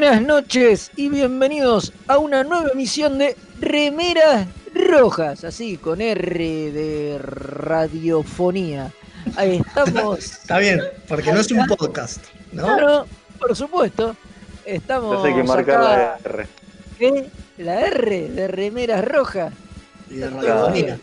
Buenas noches y bienvenidos a una nueva emisión de Remeras Rojas, así con R de radiofonía. Ahí estamos. Está bien, porque no es un podcast, ¿no? Claro, por supuesto. Estamos. Entonces hay que marcar acá- la R. ¿Qué? La R de Remeras Rojas Y de Está radiofonía.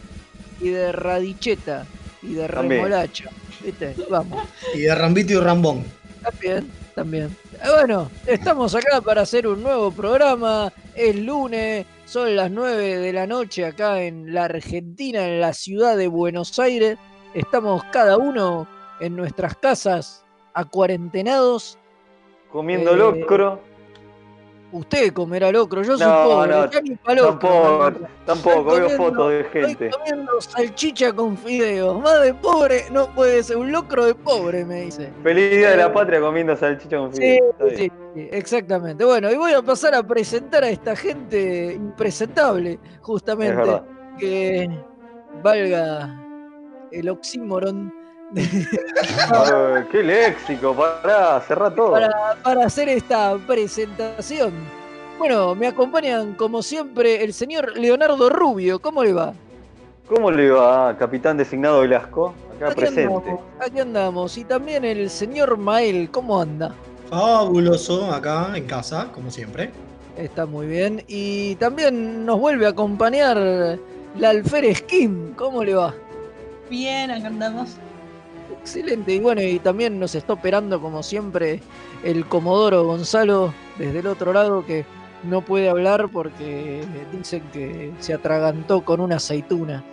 y de Radicheta y de. Remolacha. ¿Viste? Vamos. Y de Rambito y Rambón. También, también. Eh, Bueno, estamos acá para hacer un nuevo programa. Es lunes, son las 9 de la noche acá en la Argentina, en la ciudad de Buenos Aires. Estamos cada uno en nuestras casas acuarentenados. Comiendo Eh, locro. Usted comerá locro, yo soy No, pobre, no, ya ni Tampoco, tampoco, Estoy veo fotos de Estoy gente. comiendo salchicha con fideos. Más de pobre no puede ser. Un locro de pobre, me dice. Feliz día de la patria comiendo salchicha con Sí, fideo. Está bien. sí, sí, exactamente. Bueno, y voy a pasar a presentar a esta gente impresentable, Es justamente, que valga el oxímoron Qué léxico, pará, cerrá todo. para, para hacer esta presentación. Bueno, me acompañan como siempre el señor Leonardo Rubio. ¿Cómo le va? ¿Cómo le va, capitán designado Velasco? Acá presente. andamos, aquí andamos. Y también el señor Mael. ¿Cómo anda? Fabuloso acá en casa, como siempre. Está muy bien. Y también nos vuelve a acompañar la Alférez Kim. ¿Cómo le va? Bien, acá andamos. Excelente. Y bueno, y también nos está operando como siempre el Comodoro Gonzalo desde el otro lado que no puede hablar porque dicen que se atragantó con una aceituna.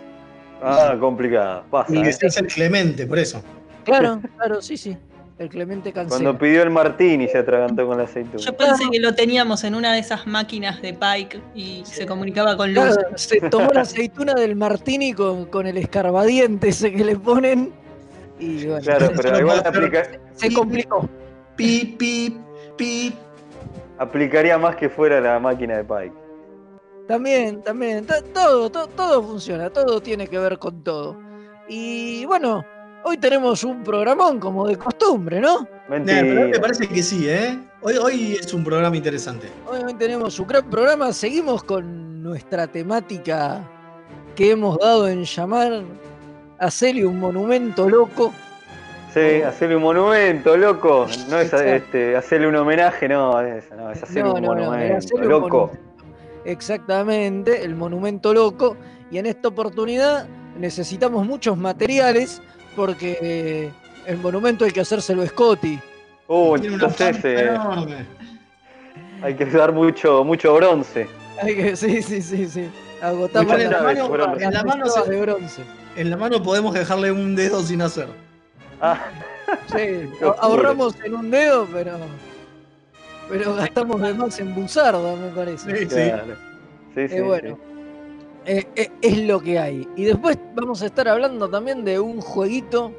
Ah, complicado. Pasa. Y ¿eh? que se hace el Clemente, por eso. Claro, claro, sí, sí. El Clemente Cancela. Cuando pidió el martini se atragantó con la aceituna. Yo pensé que lo teníamos en una de esas máquinas de Pike y se comunicaba con luz. Claro, se tomó la aceituna del Martini con, con el escarbadiente ese que le ponen. Y bueno, Claro, pero igual aplica- se complicó. Pi, pi, pi. aplicaría más que fuera la máquina de Pike. También, también, to- todo, to- todo funciona, todo tiene que ver con todo. Y bueno, hoy tenemos un programón como de costumbre, ¿no? Nah, pero me Mentira. parece que sí, ¿eh? Hoy, hoy es un programa interesante. Hoy, hoy tenemos un gran programa, seguimos con nuestra temática que hemos dado en llamar Hacerle un monumento loco. Sí, hacerle un monumento, loco. No es este, hacerle un homenaje, no, es, no, es hacerle No, un no, no, era monumento, un loco. monumento. Exactamente, el monumento loco. Y en esta oportunidad necesitamos muchos materiales porque el monumento hay que hacérselo a Scotty. Una entonces eh, hay que dar mucho, mucho bronce. Hay que- sí, sí, sí, sí. Agotamos la llaves mano- las en la mano se- de bronce. En la mano podemos dejarle un dedo sin hacer. Ah, Sí, ahorramos en un dedo, pero pero gastamos de más en buzarda, me parece. Sí, sí. claro. Sí, sí, Eh, bueno. sí. eh, eh, es lo que hay. Y después vamos a estar hablando también de un jueguito.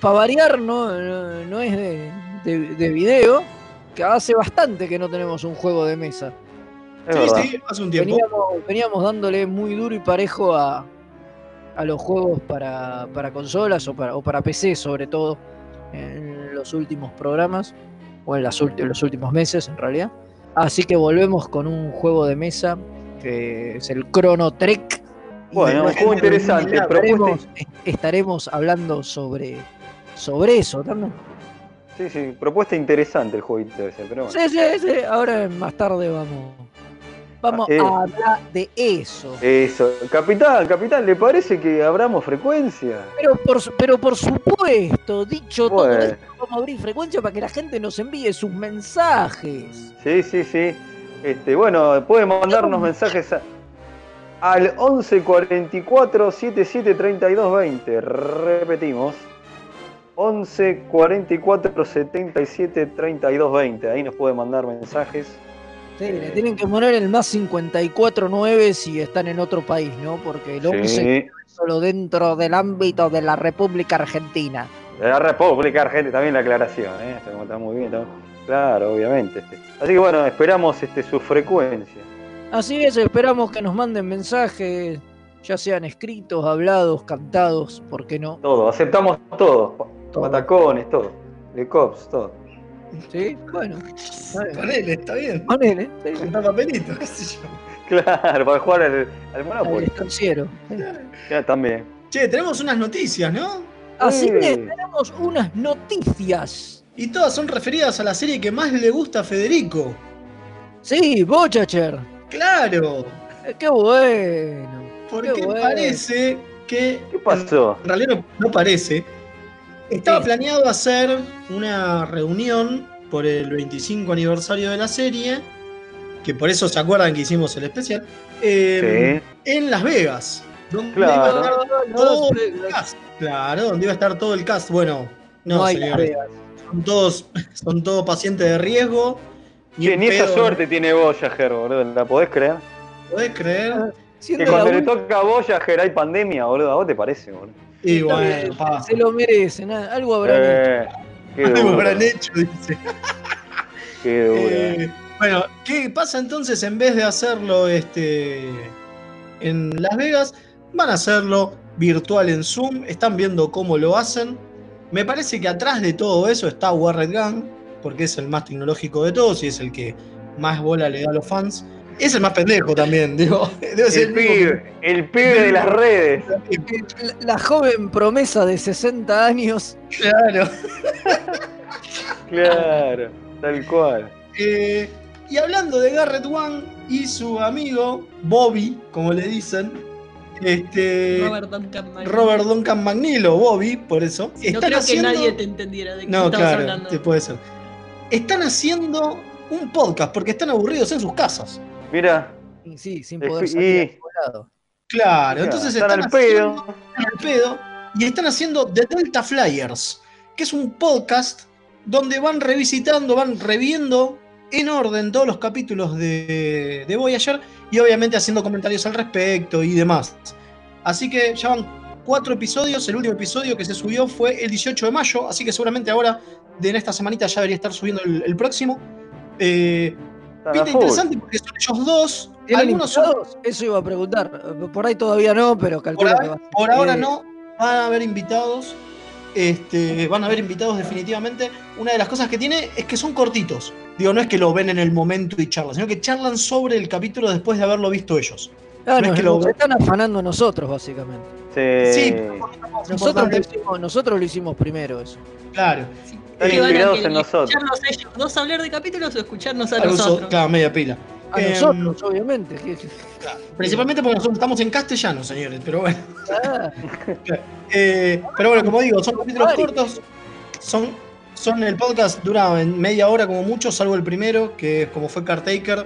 Para variar, no, no, no es de, de- de video, que hace bastante que no tenemos un juego de mesa. Es Sí, verdad. sí, hace un tiempo. Veníamos, veníamos dándole muy duro y parejo a, a los juegos para, para consolas o para, o para PC sobre todo en los últimos programas o en las ulti- los últimos meses en realidad. Así que volvemos con un juego de mesa que es el Chrono Trek. Bueno, un juego interesante. estaremos, estaremos hablando sobre, sobre eso también. sí, sí, propuesta interesante el jueguito ese, pero bueno. Sí, sí, sí. Ahora más tarde vamos, vamos eh. a hablar de eso. Eso. Capitán, capitán, ¿le parece que abramos frecuencia? Pero por, pero por supuesto, dicho todo Bueno. esto, vamos a abrir frecuencia para que la gente nos envíe sus mensajes. Sí, sí, sí. Este, bueno, pueden mandarnos mensajes a- al 11 44 77 32 20. Repetimos. 11 44 77 32 20. Ahí nos pueden mandar mensajes. Sí, le tienen que poner el más 549 si están en otro país, ¿no? Porque el 11 Sí. es solo dentro del ámbito de la República Argentina. De la República Argentina, también la aclaración, ¿eh? Está, muy bien. está- Claro, obviamente. este. Así que bueno, esperamos este, su frecuencia. Así es, esperamos que nos manden mensajes, ya sean escritos, hablados, cantados, ¿por qué no? Todo, aceptamos todo. Todo. Patacones, todo. De cops, todo. Sí, bueno. está bien. Ponele, está bien. Ponele, sí, Juntar papelitos, qué sé yo. Claro, para jugar al, al al Monopoly. estanciero. sí. Ya, también. Che, tenemos unas noticias, ¿no? Así Sí. es, tenemos unas noticias. Y todas son referidas a la serie que más le gusta a Federico. Sí, Bochacher. Claro, Eh, Qué bueno. porque Qué bueno. parece que. ¿Qué pasó? En realidad no, no parece. Estaba Sí. planeado hacer una reunión por el 25 aniversario de la serie, que por eso se acuerdan que hicimos el especial, eh, en Las Vegas. Donde Claro. iba a estar todo el cast. Claro, donde iba a estar todo el cast. Bueno, no, no hay señores. Son todos, son todos pacientes de riesgo. Un ni esa suerte tiene Voyager, boludo. ¿La podés creer? ¿Podés creer? Que Siendo la cuando le toca a Voyager hay pandemia, boludo. ¿A vos te parece, boludo? Y bueno, pa. se lo merecen. Algo habrán hecho. Eh, qué Algo habrán hecho, dice. qué duro. Eh, bueno, ¿qué pasa entonces en vez de hacerlo este, en Las Vegas? Van a hacerlo virtual en Zoom. Están viendo cómo lo hacen. Me parece que atrás de todo eso está Warred Gun, porque es el más tecnológico de todos y es el que más bola le da a los fans. Es el más pendejo también, digo. Debe ser el que- pibe, el pibe de las redes. La, la joven promesa de 60 años. Claro. Claro, tal cual. Eh, y hablando de Garrett One y su amigo Bobby, como le dicen, este, Robert Duncan Mc- Robert Duncan Bobby, por eso. No están creo haciendo- que nadie te entendiera de qué No, claro, hablando. sí, puede ser. Están haciendo un podcast porque están aburridos en sus casas. Mira, Y Sí, sin Es poder que- salir y- lado. Claro, entonces están están, al haciendo- pedo. están al pedo y están haciendo The Delta Flyers, que es un podcast donde van revisitando, van reviendo en orden todos los capítulos de, de Voyager y obviamente haciendo comentarios al respecto y demás. Así que ya van cuatro episodios, el último episodio que se subió fue el 18 de mayo, así que seguramente ahora, de en esta semanita, ya debería estar subiendo el, el próximo. Eh, pinta interesante porque son ellos dos, ¿Tienen algunos son? Eso iba a preguntar. Por ahí todavía no, pero Por, calculo ahora- que va a ser. por ahora Eh, no, van a haber invitados. Este, van a haber invitados definitivamente. Una de las cosas que tiene es que son cortitos. Digo, no es que lo ven en el momento y charlan, sino que charlan sobre el capítulo después de haberlo visto ellos. Ah, no es nos, que lo- están afanando nosotros, básicamente. Sí. Sí, Nosotros lo, hicimos, nosotros lo hicimos primero eso. Claro. Sí. Están ¿Qué van a inspirados en nosotros. ¿Escucharnos ellos dos hablar de capítulos o escucharnos a Algo so- nosotros? claro, media pila. A Em, nosotros, obviamente. Claro, Principalmente porque nosotros estamos en castellano, señores, pero bueno. Ah, Eh, pero bueno, como digo, son capítulos Ay. cortos. Son, son el podcast dura en media hora como mucho, salvo el primero, que es como fue Cartaker.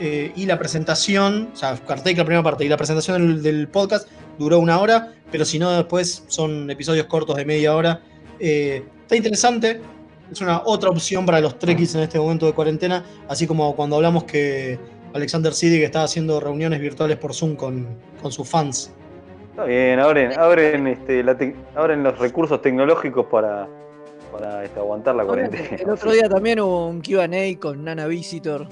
eh, y la presentación, o sea, Cartaker la primera parte y la presentación del, del podcast duró una hora, pero si no, después son episodios cortos de media hora. Eh, está interesante. Es una otra opción para los trekkies en este momento de cuarentena, así como cuando hablamos que Alexander Siddig estaba haciendo reuniones virtuales por Zoom con, con sus fans. Está bien, abren, abren, este, la abren los recursos tecnológicos para, para este, aguantar la cuarentena. El otro día también hubo un QA con Nana Visitor,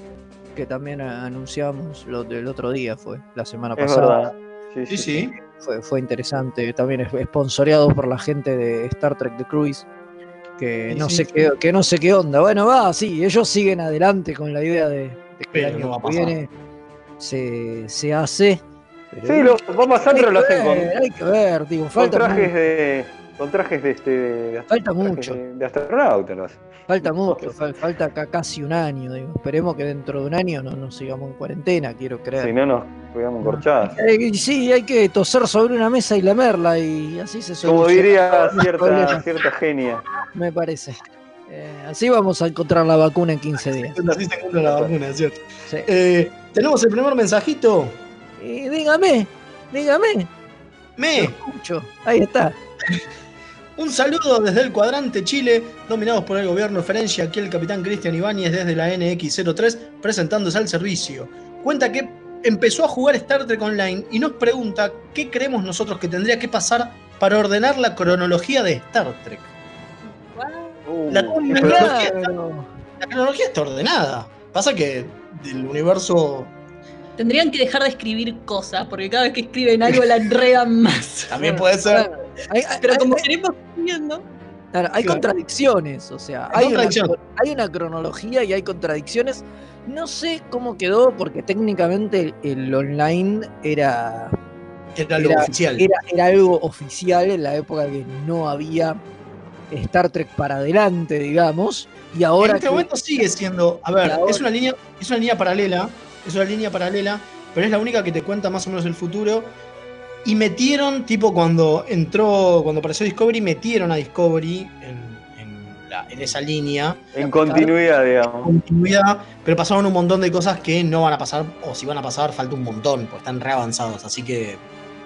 que también anunciamos lo del otro día, fue la semana Es pasada. verdad. Sí, Sí, sí. sí. Fue, fue interesante, también es sponsoreado por la gente de Star Trek The Cruise, que no sí, sé sí. qué, que no sé qué onda. Bueno, va, sí, ellos siguen adelante con la idea de, de que Pero el año no que viene se, se hace. pero Sí, lo va a pasar, pero lo hacen con, Hay que ver, digo, con falta trajes mucho, de. Con trajes de este. de falta trajes mucho. De, de astronauta lo hacen. Falta mucho, fal- falta acá casi un año, digo. Esperemos que dentro de un año no nos sigamos en cuarentena, quiero creer. Si no nos cuidamos corchadas. Eh, sí, hay que toser sobre una mesa y lamerla y así se Como soluciona diría todos los cierta, cierta genia. me parece. Eh, así vamos a encontrar la vacuna en 15 días. Así se encuentra la vacuna, ¿cierto? Sí. Eh, Tenemos el primer mensajito. Y dígame, dígame, lo Me, escucho. Ahí está. Un saludo desde el cuadrante Chile, dominados por el gobierno Ferencia, aquí el capitán Cristian Ibáñez desde la NX03, presentándose al servicio. Cuenta que empezó a jugar Star Trek Online y nos pregunta qué creemos nosotros que tendría que pasar para ordenar la cronología de Star Trek. Uh, La cronología, Claro. la cronología está ordenada. Pasa que del universo Tendrían que dejar de escribir cosas, porque cada vez que escriben algo la enredan más. también puede ser. Hay, hay- Pero como hay- queremos viendo, claro, hay Claro. contradicciones, o sea, Hay hay una, hay una cronología y hay contradicciones. No sé cómo quedó, porque técnicamente el, el online era, Era Era- oficial. era, era algo oficial en la época que no había Star Trek para adelante, digamos. Y ahora en este que- momento sigue siendo, a ver, es una línea, es una línea paralela, es una línea paralela, pero es la única que te cuenta más o menos el futuro. Y metieron, tipo cuando entró, cuando apareció Discovery, metieron a Discovery en, en la- en esa línea, En continuidad, digamos. continuidad, pero pasaron un montón de cosas que no van a pasar, o si van a pasar, falta un montón, porque están re avanzados, así que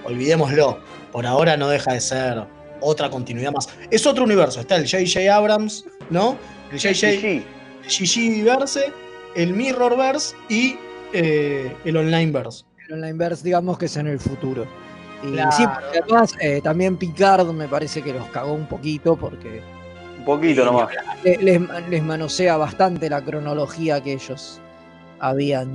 olvidémoslo. Por ahora no deja de ser otra continuidad más. Es otro universo, está el J.J. Abrams, ¿no? El J.J. GG Verse, el Mirrorverse y eh, el Onlineverse. el Onlineverse, digamos que es en el futuro. Y Claro. sí, porque además eh, también Picard me parece que los cagó un poquito porque un poquito nomás. le- les, les manosea bastante la cronología que ellos habían,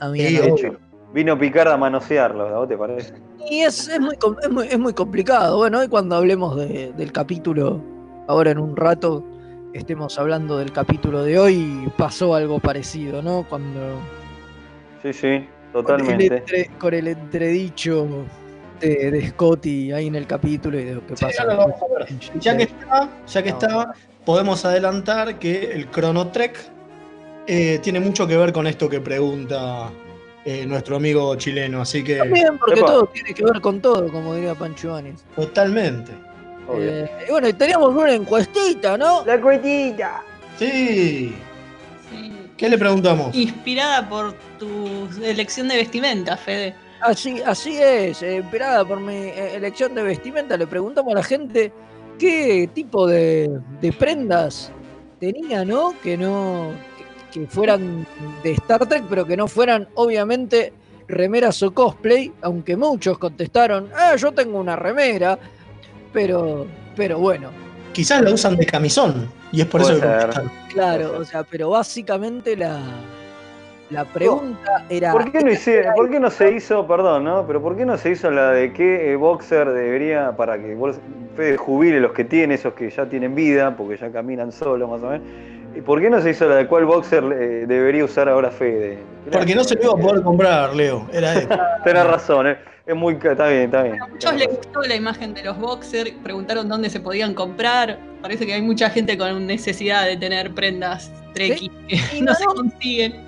habían Sí, De hecho. vino Picard a manosearlo, ¿a vos te parece? Y es, es muy, es, muy, es muy complicado. Bueno, hoy cuando hablemos de- del capítulo, ahora en un rato, estemos hablando del capítulo de hoy, pasó algo parecido, ¿no? Cuando Sí, sí, con el, totalmente. entre- con el entredicho de, de Scotty ahí en el capítulo y de lo que Sí, pasa. ya lo vamos a ver. en Ya que está, ya que está, podemos adelantar que el Chrono Trek eh, tiene mucho que ver con esto que pregunta eh, nuestro amigo chileno, así que También porque Epa. todo tiene que ver con todo, como diría Pancho Áñez. totalmente. Obvio. Eh, y bueno, y teníamos una encuestita, ¿no? La cuetita. Sí. sí, ¿Qué le preguntamos? inspirada por tu elección de vestimenta, Fede. Así, así es, inspirada por mi eh, elección de vestimenta, le preguntamos a la gente qué tipo de, de prendas tenía, ¿no? Que no. Que, que fueran de Star Trek, pero que no fueran, obviamente, remeras o cosplay, aunque muchos contestaron, ah, yo tengo una remera, pero. Pero bueno, Quizás la usan de camisón y es por eso que claro, o sea, pero básicamente la. La pregunta era. ¿Por qué, no hice- ¿Por qué no se hizo, perdón, ¿no? Pero ¿por qué no se hizo la de qué eh, boxer debería, para que Fede, jubile los que tiene, esos que ya tienen vida, porque ya caminan solos más o menos? ¿Y por qué no se hizo la de cuál boxer eh, debería usar ahora Fede? Porque no se lo iba a poder comprar, Leo. Era eso. Tenés razón, eh. es muy... Está bien, está bien. A muchos les gustó la imagen de los boxers, preguntaron dónde se podían comprar. Parece que hay mucha gente con necesidad de tener prendas trekkie que Y no se consiguen.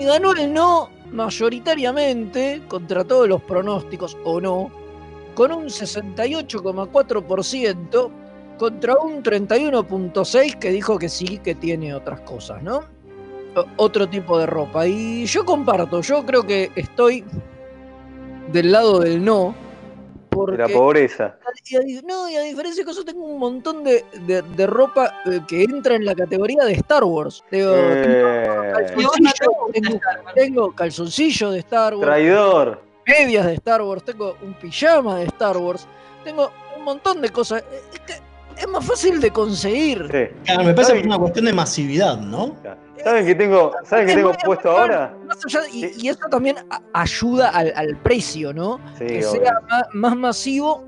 Y ganó el no mayoritariamente, contra todos los pronósticos o no, con un 68,4% contra un 31,6% que dijo que sí, que tiene otras cosas, ¿no? Otro tipo de ropa. Y yo comparto, yo creo que estoy del lado del no, Porque, De la pobreza. y a di- no, y a diferencia de eso, tengo un montón de, de- de ropa eh, que entra en la categoría de Star Wars. Digo, Eh, calzoncillo, tengo, tengo calzoncillo de Star Wars, traidor. medias de Star Wars, tengo un pijama de Star Wars, tengo un montón de cosas. Eh, Es, que es más fácil de conseguir. Sí. Claro, me parece que es una cuestión de masividad, ¿no? ¿Saben qué tengo, ¿saben qué Es tengo puesto ahora? más allá- y, Sí. y eso también ayuda al, al precio, ¿no? Sí, que obvio. sea más, masivo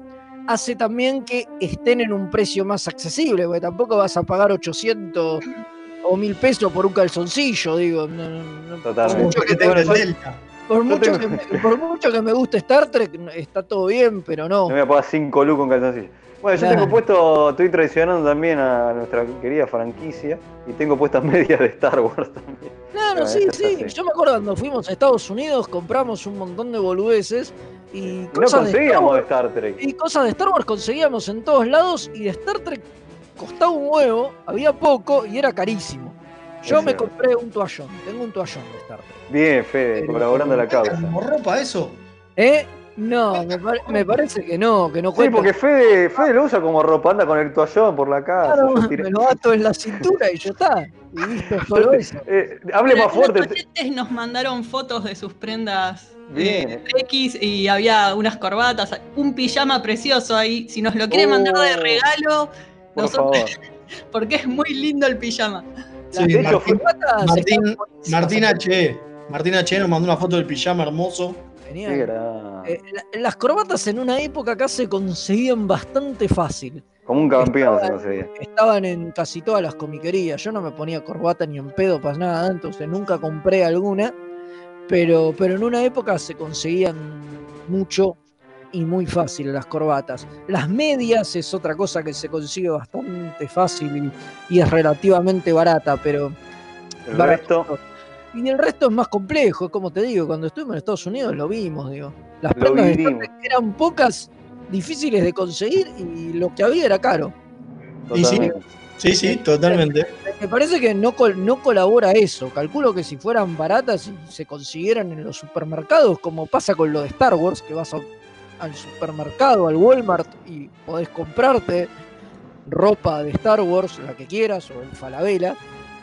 hace también que estén en un precio más accesible, porque tampoco vas a pagar 800 o 1000 pesos por un calzoncillo, digo. no- no- no- por Totalmente. mucho que te- el Delta. por mucho tengo- que me- por mucho que me guste Star Trek, está todo bien, pero no. No voy a pagar 5 lucas con calzoncillo. Bueno, yo Claro. tengo puesto, estoy traicionando también a nuestra querida franquicia y tengo puestas medias de Star Wars también. Claro, Bueno, sí, sí. así. Yo me acuerdo cuando fuimos a Estados Unidos, compramos un montón de boludeces y Y no cosas de Star conseguíamos de Wars- Star Trek. Y cosas de Star Wars conseguíamos en todos lados y de Star Trek costaba un huevo, había poco y era carísimo. Yo Es me cierto. compré un toallón, tengo un toallón de Star Trek. Bien, Fede, Pero- colaborando a la causa. ¿Como ropa eso? ¿Eh? No, me, pare- me parece que no, que no Sí, cuenta. porque Fede, Fede lo usa como ropa, anda con el toallón por la casa. Claro, me lo ato en la cintura y ya está. Y listo, solo eso. Eh, hable más Los fuerte. oyentes nos mandaron fotos de sus prendas Bien. eh, X y había unas corbatas, un pijama precioso ahí. Si nos lo quieren mandar de Oh, regalo, Por nosotros- favor. porque es muy lindo el pijama. Sí, de Martín. Martín H. Martín H. nos mandó una foto del pijama hermoso. Genial. Eh, la- las corbatas en una época acá se conseguían bastante fácil. Como un campeón se conseguía. Estaban en casi todas las comiquerías. Yo no me ponía corbata ni en pedo para nada, entonces nunca compré alguna. Pero, pero en una época se conseguían mucho y muy fácil las corbatas. Las medias es otra cosa que se consigue bastante fácil y, y es relativamente barata, pero El barato. Y el resto es más complejo, es como te digo, cuando estuvimos en Estados Unidos lo vimos, digo. Las Lo prendas de eran pocas, difíciles de conseguir y lo que había era caro. Y sí. totalmente. Sí, sí, totalmente. Me parece que no, col- no colabora eso. Calculo que si fueran baratas y se consiguieran en los supermercados, como pasa con lo de Star Wars, que vas a- al supermercado, al Walmart y podés comprarte ropa de Star Wars, la que quieras, o en Falabella.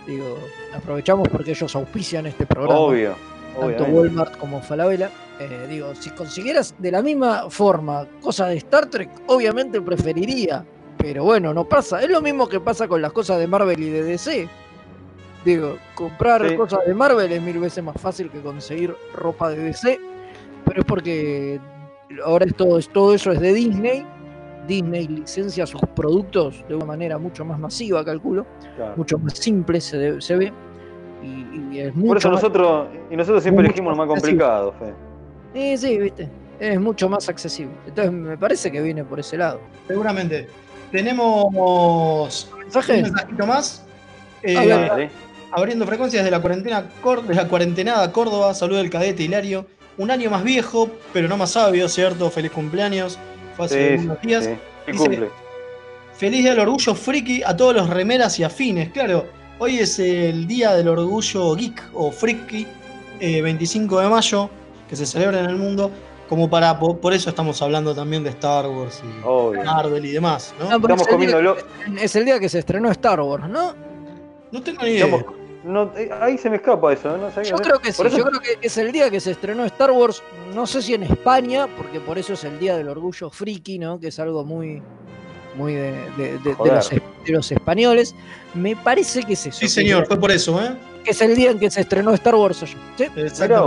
Digo, aprovechamos porque ellos auspician este programa. Obvio. tanto obviamente. Walmart como Falabella. Eh, digo, si consiguieras de la misma forma cosas de Star Trek, obviamente preferiría. Pero bueno, no pasa. Es lo mismo que pasa con las cosas de Marvel y de DC. Digo, comprar Sí. cosas de Marvel es mil veces más fácil que conseguir ropa de DC. Pero es porque ahora es todo, es- todo eso es de Disney. Disney licencia sus productos de una manera mucho más masiva, calculo. Claro. Mucho más simple se, de- se ve. Y, y es mucho Por eso más- nosotros, y nosotros siempre elegimos lo más complicado, Fede. Sí, sí, viste. Es mucho más accesible. Entonces me parece que viene por ese lado. Seguramente. Tenemos un ¿Mensaje? mensajito más. Eh, abriendo frecuencias de la cuarentena de la cuarentenada Córdoba, saluda el cadete Hilario. Un año más viejo, pero no más sabio, ¿cierto? Feliz cumpleaños. Fue hace Sí, unos días. sí. ¿Qué Dice- cumple? Feliz día del orgullo friki a todos los remeras y afines. Claro, hoy es el día del orgullo geek o friki, eh, 25 de mayo, que se celebra en el mundo. Como para, por, por eso estamos hablando también de Star Wars y Obvio. Marvel y demás, ¿no? Estamos es el día que- Es el día que se estrenó Star Wars, ¿no? No tengo ni idea. Estamos- no, eh, ahí se me escapa eso, ¿no? ¿Sabés Yo creo que sí. Eso- Yo creo que es el día que se estrenó Star Wars. No sé si en España, porque por eso es el día del orgullo friki, ¿no? Que es algo muy, muy de, de- de- los, es- de los españoles. Me parece que es eso. Sí, señor, fue por eso, ¿eh? Que es el día en que se estrenó Star Wars allá. ¿Sí? Mirá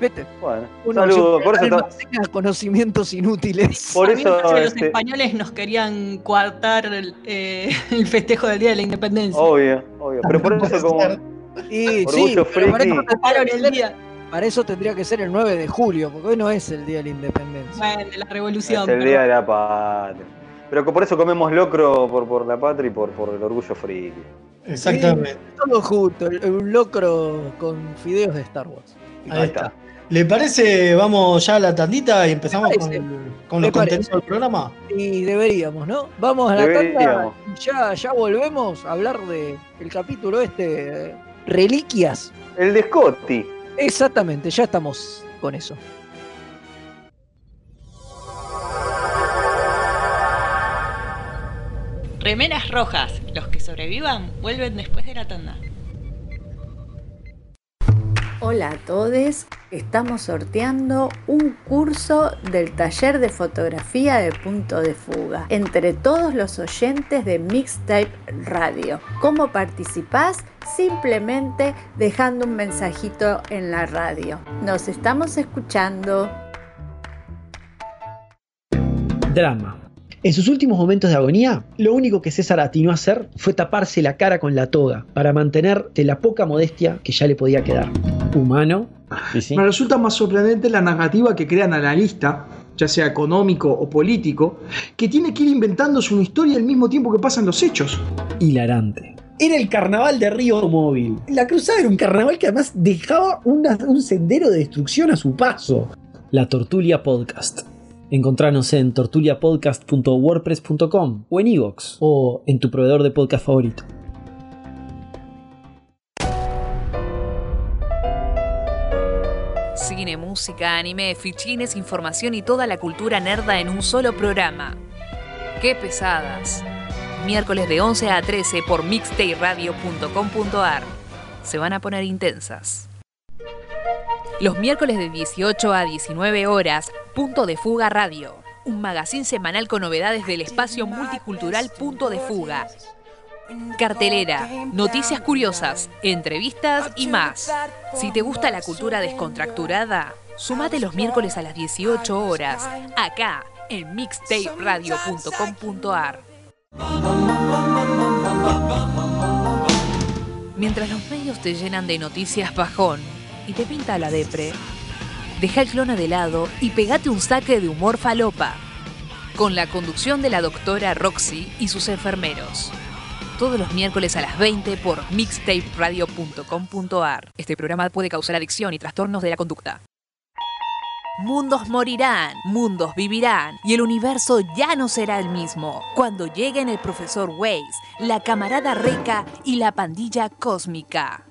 ¿Viste? Bueno, Uno siempre Por eso, almacena conocimientos inútiles. por A mí me eso los este, españoles nos querían coartar el, eh, el festejo del Día de la Independencia. obvio, obvio. Pero por eso como Y, Orgullo pero para, eso tendría Coartaron que el ser, día para eso tendría que ser el 9 de julio, porque hoy no es el día de la independencia. bueno, de la es revolución. el pero- día de la patria. Pero que por eso comemos locro por, por la patria y por, por el orgullo friki. Exactamente. Todo junto, el- un locro con fideos de Star Wars. Ahí está. ¿Le parece, vamos ya a la tandita y empezamos con, con los contenidos del programa? Sí, deberíamos, ¿no? Vamos a la tanda y ya, volvemos a hablar del el capítulo este, Reliquias. El de Scotty. Exactamente, ya estamos con eso. Remeras rojas, los que sobrevivan vuelven después de la tanda. Hola a todos, estamos sorteando un curso del taller de fotografía de punto de fuga entre todos los oyentes de Mixtape Radio. ¿Cómo participás? Simplemente dejando un mensajito en la radio. Nos estamos escuchando. Drama. En sus últimos momentos de agonía, lo único que César atinó a hacer fue taparse la cara con la toga para mantener de la poca modestia que ya le podía quedar. Humano. Sí. Me resulta más sorprendente la narrativa que crean analista, ya sea económico o político, que tiene que ir inventándose una historia al mismo tiempo que pasan los hechos. Hilarante. Era el carnaval de Río Móvil. La cruzada era un carnaval que además dejaba una- un sendero de destrucción a su paso. La Tortulia Podcast. Encontranos en tortuliapodcast.wordpress.com o en iVoox o en tu proveedor de podcast favorito. Cine, música, anime, fichines, información y toda la cultura nerda en un solo programa. ¡Qué pesadas! Miércoles de 11 a 13 por mixtayradio.com.ar. Se van a poner intensas. Los miércoles de 18 a 19 horas, Punto de Fuga Radio. Un magazín semanal con novedades del espacio multicultural Punto de Fuga. Cartelera, noticias curiosas, entrevistas y más. Si te gusta la cultura descontracturada, sumate los miércoles a las 18 horas, acá en mixtaperadio.com.ar. Mientras los medios te llenan de noticias bajón y te pinta la depre, deja el clona de lado y pegate un saque de humor falopa. Con la conducción de la doctora Roxy y sus enfermeros. Todos los miércoles a las 20 por mixtaperadio.com.ar. Este programa puede causar adicción y trastornos de la conducta. Mundos morirán, mundos vivirán y el universo ya no será el mismo cuando lleguen el profesor Weiss, la camarada Reca y la pandilla cósmica.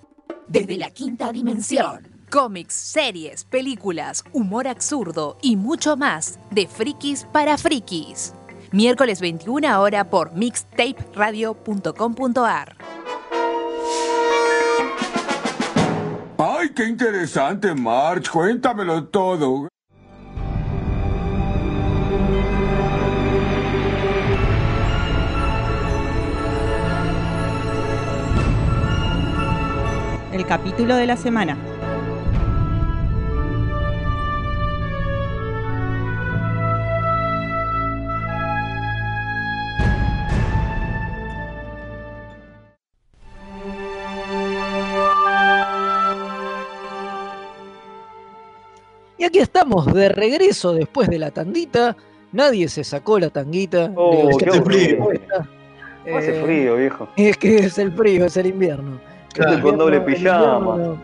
Desde la quinta dimensión. Cómics, series, películas, humor absurdo y mucho más de frikis para frikis. Miércoles 21 hora por mixtaperadio.com.ar. ¡Ay, qué interesante, March! Cuéntamelo todo. El capítulo de la semana. Y aquí estamos de regreso después de la tandita. Nadie se sacó la tanguita. Oh, qué aburrido. puesta. Hace Eh, frío, viejo. Es que es el frío, es el invierno. El con doble pijama.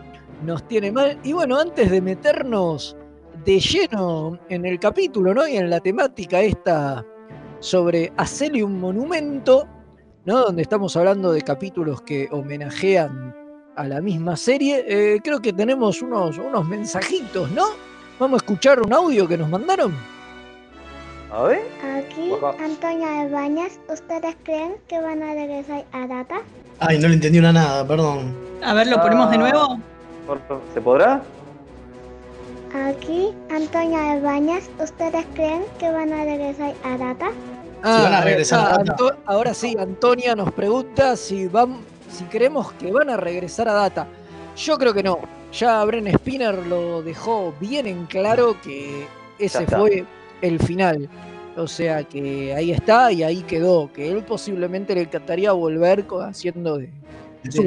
Nos tiene mal. Y bueno, antes de meternos de lleno en el capítulo, ¿no? Y en la temática esta sobre hacerle un monumento, ¿no? Donde estamos hablando de capítulos que homenajean a la misma serie. eh, creo que tenemos unos, unos mensajitos, ¿no? Vamos a escuchar un audio que nos mandaron. A ver. Aquí, Antonia de Bañas, ¿ustedes creen que van a regresar a Data? Ay, no le entendí una nada, perdón. A ver, ¿lo ponemos de nuevo? ¿Se podrá? Aquí, Antonia de Bañas, ¿ustedes creen que van a regresar a Data? Ah, van a regresar ah, a Data. Anto- ahora sí, Antonia nos pregunta si van, si creemos que van a regresar a Data. Yo creo que no. Ya Bren Spinner lo dejó bien en claro que ese fue el final. O sea que ahí está y ahí quedó. Que él posiblemente le encantaría volver haciendo de,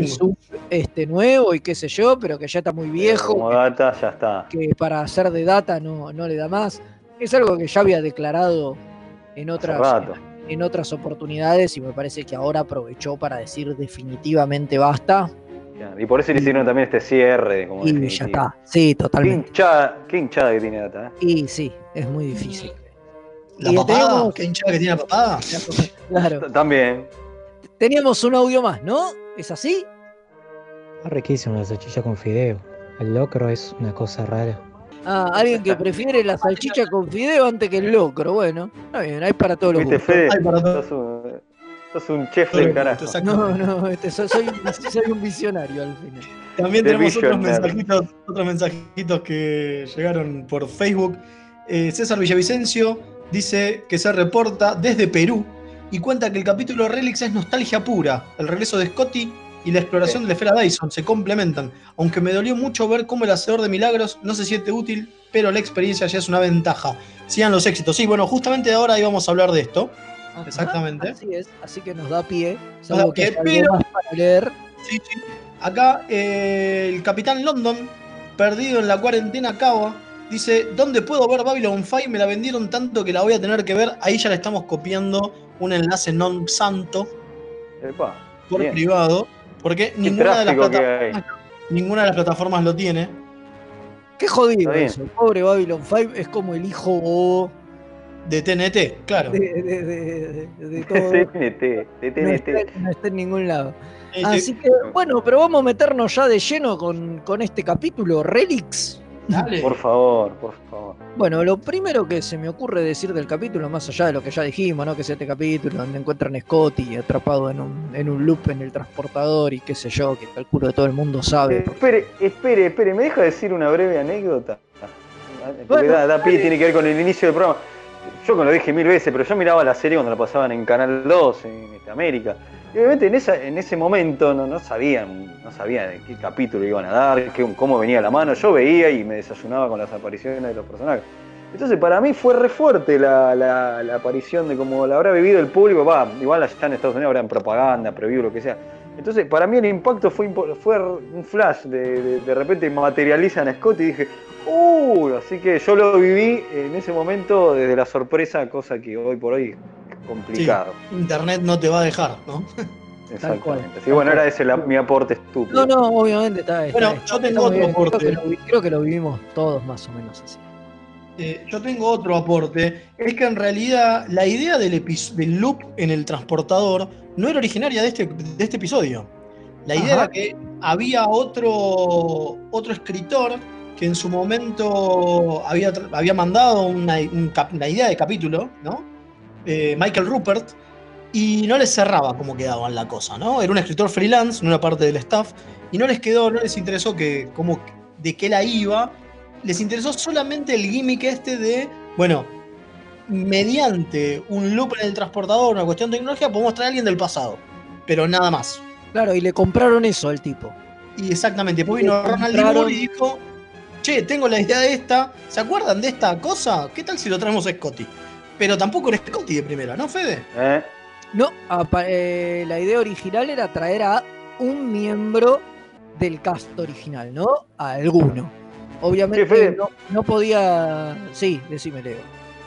sub este nuevo y qué sé yo, pero que ya está muy viejo. Como data, ya está. que para hacer de data no, no le da más. Es algo que ya había declarado en otras, rato. en otras oportunidades y me parece que ahora aprovechó para decir definitivamente basta. Y por eso le hicieron también este cierre. Como Y ya está. Sí, Qué totalmente. hinchada, qué hinchada que tiene data, ¿eh? Y sí, es muy difícil. ¿La Y papada? teníamos- ¿Qué hinchada que tiene la papada? Claro. También. Teníamos un audio más, ¿no? ¿Es así? Es riquísimo la salchicha con fideo. El locro es una cosa rara. Ah, alguien que prefiere la salchicha con fideo antes que el locro. Bueno, está bien, hay para todos los ¿Viste, gustos. Fede? Ay, para todo. Sos un- chef del carajo. No, no, este, soy, soy un- soy un visionario al final. También The tenemos otros mensajitos, otros mensajitos que llegaron por Facebook. Eh, César Villavicencio dice que se reporta desde Perú y cuenta que el capítulo Relics es nostalgia pura. El regreso de Scotty y la exploración de la esfera Dyson se complementan. Aunque me dolió mucho ver cómo el hacedor de milagros no se siente útil, pero la experiencia ya es una ventaja. Sigan los éxitos. Sí, bueno, justamente ahora íbamos a hablar de esto. Ajá, Exactamente. Así es, así que nos da pie. Salvo da pie, pero- más para leer. Sí, sí. Acá eh, el capitán London, perdido en la cuarentena Cava, dice, ¿dónde puedo ver Babylon 5? Me la vendieron tanto que la voy a tener que ver. Ahí ya le estamos copiando un enlace non santo Epa, por bien. privado, porque ninguna de, las plataformas, ninguna de las plataformas lo tiene. Qué jodido eso. El pobre Babylon 5 es como el hijo bobo De TNT, claro. de, de- de- de- de todo. TNT, de no, TNT. está, no está en ningún lado. Sí, sí. Así que, bueno, pero vamos a meternos ya de lleno con, con este capítulo, Relics. Dale. Por favor, por favor. Bueno, lo primero que se me ocurre decir del capítulo, más allá de lo que ya dijimos, ¿no? Que es este capítulo donde encuentran a Scotty atrapado en un, en un loop en el transportador y qué sé yo, que calculo que todo el mundo sabe. Eh, Espere, espere, espere, ¿me deja decir una breve anécdota? Porque Bueno, da, da pie, tiene que ver con el inicio del programa. Yo que lo dije mil veces, pero yo miraba la serie cuando la pasaban en Canal 2, en este, América. Y obviamente en, esa, en ese momento no, no sabían, no sabían de qué capítulo iban a dar, qué- cómo venía la mano. Yo veía y me desayunaba con las apariciones de los personajes. Entonces para mí fue re fuerte la, la- aparición de cómo la habrá vivido el público. Va, igual allá en Estados Unidos habrán propaganda, preview, lo que sea. Entonces para mí el impacto fue, fue un flash. De, de, de repente materializan a Scott y dije, ¡Uy! Así que yo lo viví en ese momento desde la sorpresa, cosa que hoy por hoy es complicado. Internet no te va a dejar, ¿no? Exactamente. Sí, bueno, era ese la- mi aporte estúpido. No, no, obviamente está. está- Bueno, está- yo tengo otro aporte. Creo que, lo, vi- creo que lo vivimos todos más o menos así. Eh, yo tengo otro aporte. Es que en realidad la idea del, del loop en el transportador no era originaria de este, de este episodio. La idea Ajá. era que había otro, otro escritor que en su momento había, había mandado una, una idea de capítulo, ¿no? Eh, Michael Rupert, y no les cerraba cómo quedaba la cosa, ¿no? Era un escritor freelance, no era parte del staff, y no les quedó, no les interesó que, cómo, de qué la iba, les interesó solamente el gimmick este de, bueno, mediante un loop en el transportador, una cuestión de tecnología, podemos traer a alguien del pasado, pero nada más. Claro, y le compraron eso al tipo. Y exactamente, después vino Ronald compraron- y dijo, che, tengo la idea de esta, ¿se acuerdan de esta cosa? ¿Qué tal si lo traemos a Scotty? Pero tampoco era Scotty de primera, ¿no, Fede? ¿Eh? No, apa- eh, la idea original era traer a un miembro del cast original, ¿no? A alguno. Obviamente no, no podía. Sí, decime, Leo.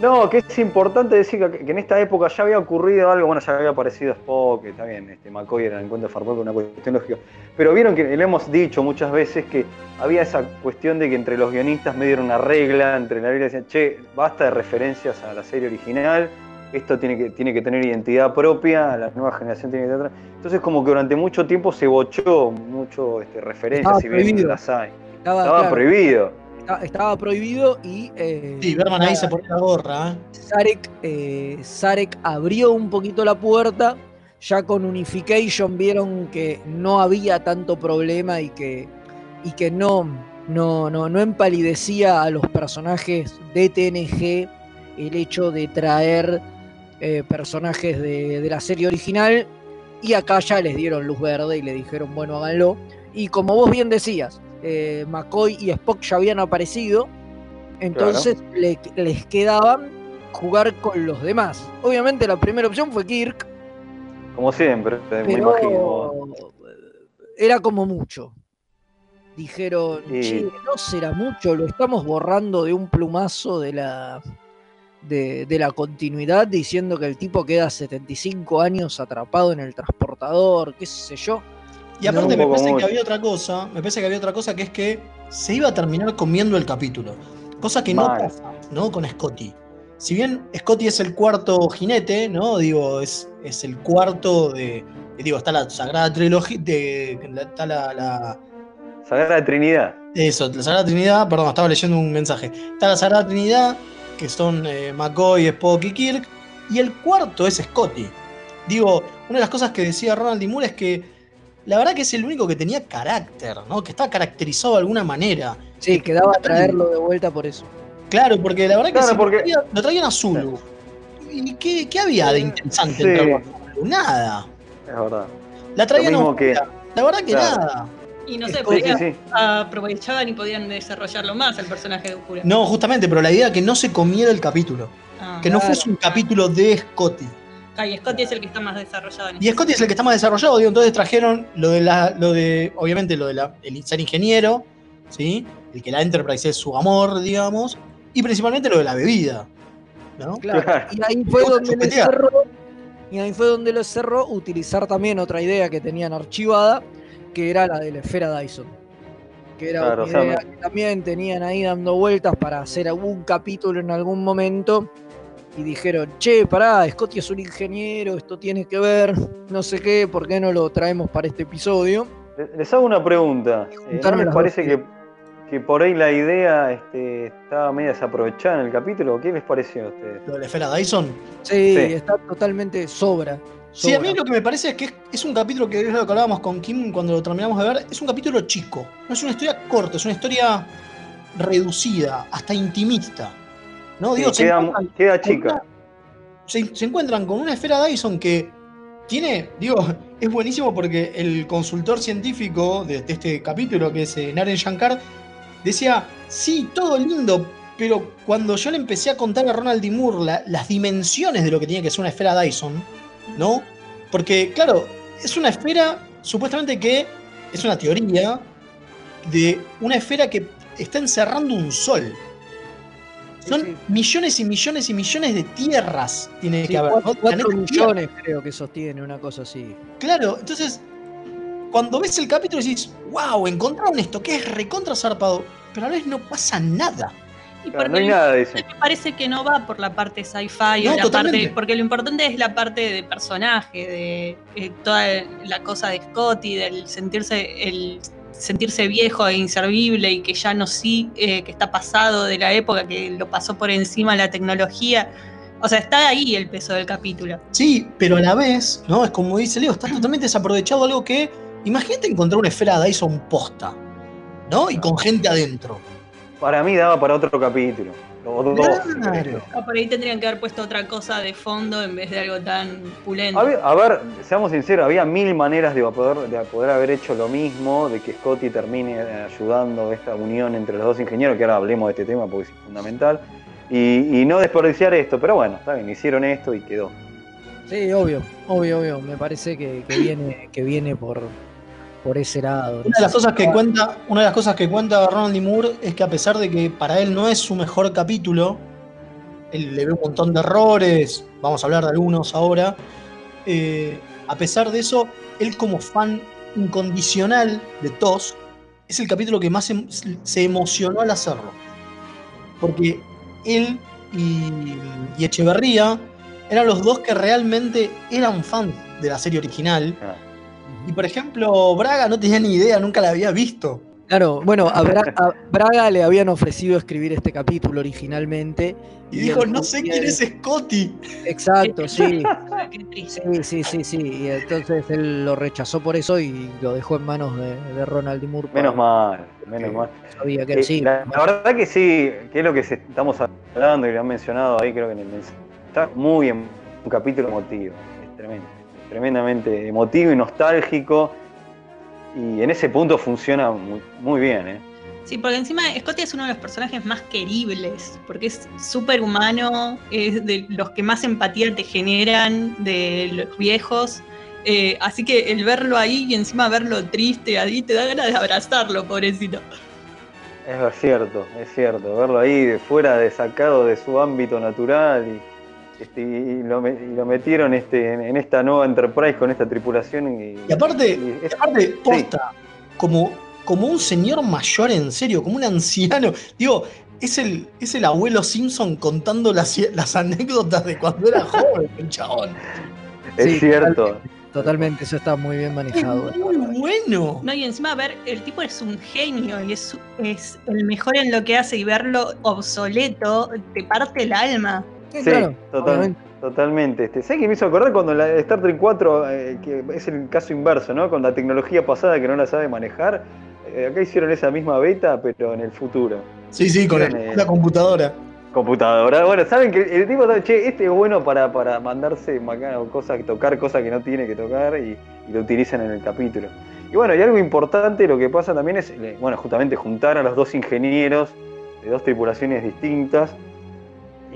No, que es importante decir que, que en esta época ya había ocurrido algo, bueno, ya había aparecido Spock, que está bien, este, McCoy era el encuentro de Farpool una cuestión lógica, pero vieron que le hemos dicho muchas veces que había esa cuestión de que entre los guionistas me dieron una regla, entre la regla decían, che, basta de referencias a la serie original, esto tiene que, tiene que tener identidad propia, la nueva generación tiene que tener otra. Entonces como que durante mucho tiempo se bochó mucho este, referencias, si bien prohibido. las hay. Estaba, Estaba claro, prohibido. esta- estaba prohibido y. eh, Sí, Berman ahí se ponía la gorra, ¿eh? Sarek, eh, Sarek abrió un poquito la puerta. Ya con Unification vieron que no había tanto problema y que, y que no, no, no, no empalidecía a los personajes de TNG el hecho de traer eh, personajes de, de la serie original. Y acá ya les dieron luz verde y le dijeron, bueno, háganlo. Y como vos bien decías, eh, McCoy y Spock ya habían aparecido. Entonces le- les quedaban jugar con los demás. Obviamente la primera opción fue Kirk, Como siempre, me pero imagino. era como mucho. Dijeron, che, no será mucho, lo estamos borrando de un plumazo de la, de, de la continuidad, diciendo que el tipo queda 75 años atrapado en el transportador, qué sé yo. Y aparte me parece que había otra cosa, me parece que había otra cosa que es que se iba a terminar comiendo el capítulo. Cosa que no pasa, ¿no? Con Scotty. Si bien Scotty es el cuarto jinete, ¿no? Digo, es, es el cuarto de. Digo, está la Sagrada Trilogía. De, la- está la, la- Sagrada Trinidad. Eso, la Sagrada Trinidad, perdón, estaba leyendo un mensaje. Está la Sagrada Trinidad, que son eh, McCoy, Spock y Kirk. Y el cuarto es Scotty. Digo, una de las cosas que decía Ronald D. Moore es que la verdad que es el único que tenía carácter, ¿no? Que estaba caracterizado de alguna manera. Sí, quedaba a traerlo de vuelta por eso. Claro, porque la verdad que Claro, si porque- lo, traían, lo traían a Zulu. ¿Y qué, qué había de interesante en Sí. Zulu? Nada. Es verdad. La traían Lo a que-. La verdad que Claro. nada. Y no sé, sí, sí. aprovechaban y podían desarrollarlo más el personaje de Ukura. No, justamente, pero la idea era que no se comiera el capítulo. Ah. Que no fuese un capítulo de Scotty. Ah, y Scotty es el que está más desarrollado en Y Scotty es el que está más desarrollado, digo, entonces trajeron lo de la, lo de, obviamente lo de la, el ser ingeniero, ¿sí? El que la Enterprise es su amor, digamos, y principalmente lo de la bebida. ¿no? Claro. Claro. Y ahí fue donde le chupetea. cerró. Y ahí fue donde le cerró utilizar también otra idea que tenían archivada, que era la de la esfera Dyson. Que era Claro, una o sea, idea que también tenían ahí dando vueltas para hacer algún capítulo en algún momento. Y dijeron, che, pará, Scotty es un ingeniero, esto tiene que ver, no sé qué, ¿por qué no lo traemos para este episodio? Le- Les hago una pregunta. Eh, ¿No les parece que, que por ahí la idea este, estaba media desaprovechada en el capítulo? ¿Qué les pareció a ustedes? Lo de la esfera Dyson. Sí, Sí. está totalmente sobra. Sí, a mí lo que me parece es que es, es un capítulo que es lo que hablábamos con Kim cuando lo terminamos de ver, es un capítulo chico. No es una historia corta, es una historia reducida, hasta intimista. ¿no? Sí, Digo, se queda, chica. una- se, se encuentran con una esfera Dyson que tiene, digo, es buenísimo porque el consultor científico de, de este capítulo, que es eh, Naren Shankar, decía, sí, todo lindo, pero cuando yo le empecé a contar a Ronald D. Moore la- las dimensiones de lo que tenía que ser una esfera Dyson, ¿no? Porque, claro, es una esfera, supuestamente que es una teoría de una esfera que está encerrando un sol. Son sí. millones y millones y millones de tierras tiene Sí, que haber. cuatro, ¿no? cuatro millones creo que sostiene, una cosa así. Claro, entonces, cuando ves el capítulo decís, wow, encontraron esto, que es recontra zarpado, pero a la vez no pasa nada. Y Claro, porque no hay nada, dicen. me parece que no va por la parte sci-fi No, o la totalmente. parte. Porque lo importante es la parte de personaje, de eh, toda la cosa de Scotty, del sentirse, el sentirse viejo e inservible y que ya no sí, eh, que está pasado de la época, que lo pasó por encima la tecnología. O sea, está ahí el peso del capítulo. Sí, pero a la vez, ¿no? Es como dice Leo, está totalmente desaprovechado algo que. Imagínate encontrar una esfera Dyson posta, ¿no? Y con gente adentro. Para mí daba para otro capítulo. O dos. Claro. O por ahí tendrían que haber puesto otra cosa de fondo en vez de algo tan pulento. A ver, a ver, seamos sinceros, había mil maneras de poder, de poder haber hecho lo mismo, de que Scotty termine ayudando esta unión entre los dos ingenieros, que ahora hablemos de este tema porque es fundamental, y, y no desperdiciar esto, pero bueno, está bien, hicieron esto y quedó. Sí, obvio, obvio, obvio. Me parece que, que viene, que viene por, por ese lado. Una de las cosas que cuenta, una de las cosas que cuenta Ronald. Moore es que a pesar de que para él no es su mejor capítulo, él le ve un montón de errores, vamos a hablar de algunos ahora. eh, a pesar de eso, él como fan incondicional de TOS, es el capítulo que más em- se emocionó al hacerlo. Porque él y, y Echeverría eran los dos que realmente eran fans de la serie original. Y por ejemplo, Braga no tenía ni idea, nunca la había visto. Claro, bueno, a, Bra- a Braga le habían ofrecido escribir este capítulo originalmente. Y dijo, no sé quién es Scotty. Exacto, sí. Sí, sí, sí, sí. Y entonces él lo rechazó por eso y lo dejó en manos de, de Ronald D. Moore. Menos mal, menos mal. Sabía que Eh, sí. la, la verdad que sí, que es lo que estamos hablando y lo han mencionado ahí, creo que en el mensaje. Está muy en un capítulo emotivo, es tremendo, tremendamente emotivo y nostálgico. Y en ese punto funciona muy, muy bien, ¿eh? Sí, porque encima Scotty es uno de los personajes más queribles, porque es súper humano, es de los que más empatía te generan de los viejos. eh, así que el verlo ahí y encima verlo triste ahí te da ganas de abrazarlo, pobrecito. Es cierto, es cierto. Verlo ahí de fuera, de sacado de su ámbito natural y, este, y lo, me- y lo metieron este, en, en esta nueva Enterprise con esta tripulación. Y, Y aparte, y es- y aparte, posta, como, como un señor mayor en serio, como un anciano. Digo, es el, es el abuelo Simpson contando las, las anécdotas de cuando era joven, el chabón. es Sí, cierto. Totalmente, eso está muy bien manejado. Es muy bueno. No, y encima ver, el tipo es un genio y es, es el mejor en lo que hace y verlo obsoleto te parte el alma. Sí, Sí, claro, totalmente. Este, ¿Sabes qué me hizo acordar cuando la Star Trek 4, eh, que es el caso inverso, ¿no? Con la tecnología pasada que no la sabe manejar. eh, acá hicieron esa misma beta, pero en el futuro. Sí, sí, con el- la computadora. computadora. Bueno, saben que el tipo che, este es bueno para, para mandarse cosas, tocar cosas que no tiene que tocar y, y lo utilizan en el capítulo. Y bueno, y algo importante lo que pasa también es, eh, bueno, justamente juntar a los dos ingenieros de dos tripulaciones distintas.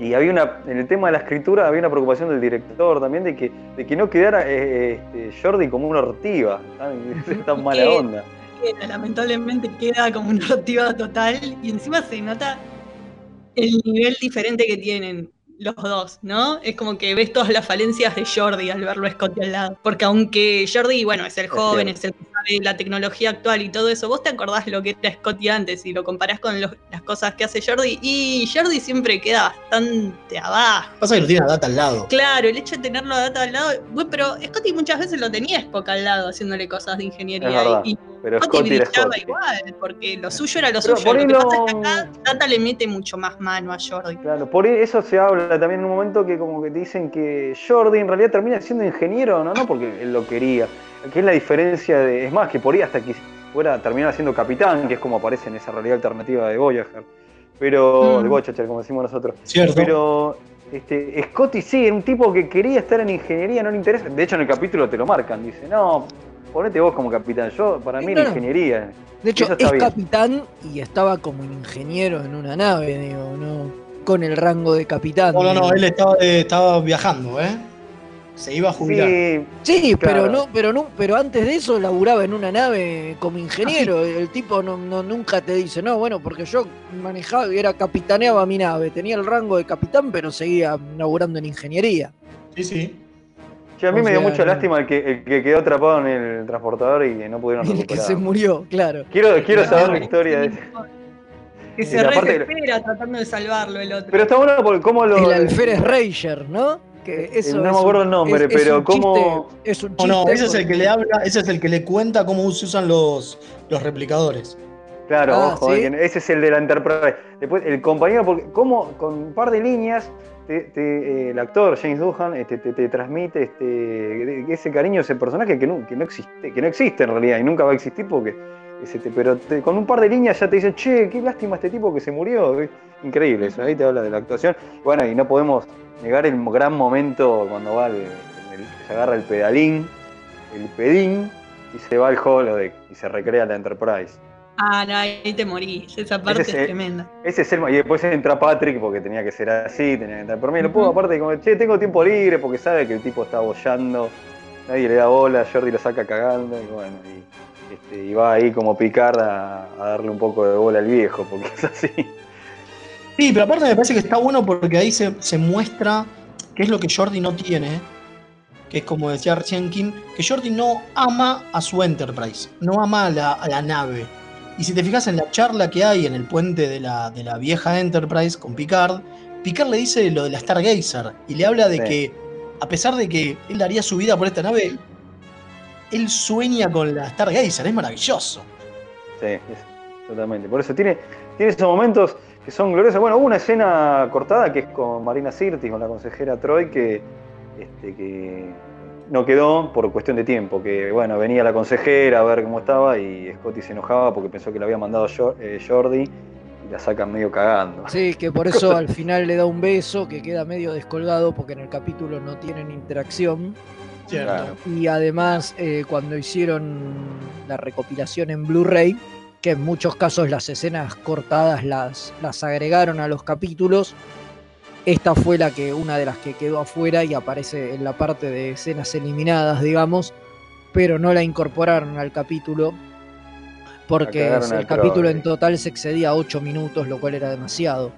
Y había una, en el tema de la escritura había una preocupación del director también de que, de que no quedara eh, este, Jordi como una ortiva, tan, tan mala onda. queda, lamentablemente queda como una ortiva total y encima se nota el nivel diferente que tienen los dos, ¿no? Es como que ves todas las falencias de Jordi al verlo a Scotty al lado. Porque aunque Jordi, bueno, es el joven, es el que sabe la tecnología actual y todo eso, vos te acordás lo que era Scotty antes y lo comparás con los- las cosas que hace Jordi y Jordi siempre queda bastante abajo. Pasa que lo tiene a Data al lado. Claro, el hecho de tenerlo a Data al lado, bueno, pero Scotty muchas veces lo tenía a Spock al lado haciéndole cosas de ingeniería y Pero Scotty Scotty era igual, porque lo suyo era lo Pero suyo. por Lo que pasa no- es que acá Data le mete mucho más mano a Jordi. Claro, por eso se habla también en un momento que como que te dicen que Jordi en realidad termina siendo ingeniero, no, no porque él lo quería, que es la diferencia de, es más, que por ahí hasta que fuera terminar siendo capitán, que es como aparece en esa realidad alternativa de Voyager, pero Mm. de Voyager como decimos nosotros. Cierto. Pero este, Scotty sí, era un tipo que quería estar en ingeniería, no le interesa. De hecho en el capítulo te lo marcan, dice, no, ponete vos como capitán, yo para mí era Claro. ingeniería. De hecho, es bien. capitán y estaba como ingeniero en una nave, digo, no con el rango de capitán. No, no, no, él estaba, eh, estaba viajando, ¿eh? Se iba a jubilar. Sí, Sí, pero no, pero no, pero antes de eso laburaba en una nave como ingeniero. El tipo no, no- nunca te dice, no, bueno, porque yo manejaba, era capitaneaba mi nave, tenía el rango de capitán, pero seguía laburando en ingeniería. Sí, sí. Che, a mí O me dio sea, mucha no. lástima el que, el que quedó atrapado en el transportador y no pudieron El que recuperar. se murió, claro. Quiero, quiero saber la No, historia de. Que se desespera tratando de salvarlo el otro. Pero está bueno porque cómo lo. El alférez Ranger, ¿no? Que eso no me acuerdo un- el nombre, es- es pero un cómo- chiste- es un No, no, chiste ese es el que le habla, ese es el que le cuenta cómo se usan los, los replicadores. Claro, Ah, ojo, ¿sí? eh, ese es el de la Enterprise. Después, el compañero, porque como con un par de líneas, eh, el actor James Doohan este, te, te transmite este, ese cariño, ese personaje que no, existe, que no existe en realidad y nunca va a existir porque. es este, pero con un par de líneas ya te dicen, che, qué lástima este tipo que se murió. Increíble eso, ahí te habla de la actuación. Bueno, y no podemos negar el gran momento cuando va se agarra el pedalín, el pedín, y se va al holodeck y se recrea la Enterprise. Ah, no, ahí te morís. Esa parte Ese es tremenda. Ese es el. Y después entra Patrick porque tenía que ser así, tenía que entrar. Pero me lo puedo, aparte, como, che, tengo tiempo libre porque sabe que el tipo está bollando, nadie le da bola, Jordi lo saca cagando, y bueno, y, este, y va ahí como picar a, a darle un poco de bola al viejo, porque es así. Sí, pero aparte me parece que está bueno porque ahí se, se muestra qué es lo que Jordi no tiene. Que es como decía recién Kim, que Jordi no ama a su Enterprise, no ama a la, a la nave. Y si te fijas en la charla que hay en el puente de la, de la vieja Enterprise con Picard, Picard le dice lo de la Stargazer y le habla de Sí. que, a pesar de que él daría su vida por esta nave, él sueña con la Stargazer, es maravilloso. Sí, es- totalmente. Por eso tiene, tiene esos momentos que son gloriosos. Bueno, hubo una escena cortada que es con Marina Sirtis, con la consejera Troy, que, este, que no quedó por cuestión de tiempo. Que bueno, venía la consejera a ver cómo estaba y Scotty se enojaba porque pensó que la había mandado eh, Jordi y la sacan medio cagando. Sí, que por eso al final le da un beso que queda medio descolgado porque en el capítulo no tienen interacción. Cierto. Y además, eh, cuando hicieron la recopilación en Blu-ray, que en muchos casos las escenas cortadas las, las agregaron a los capítulos, esta fue la que, una de las que quedó afuera y aparece en la parte de escenas eliminadas, digamos, pero no la incorporaron al capítulo porque el capítulo en total se excedía a 8 minutos, lo cual era demasiado.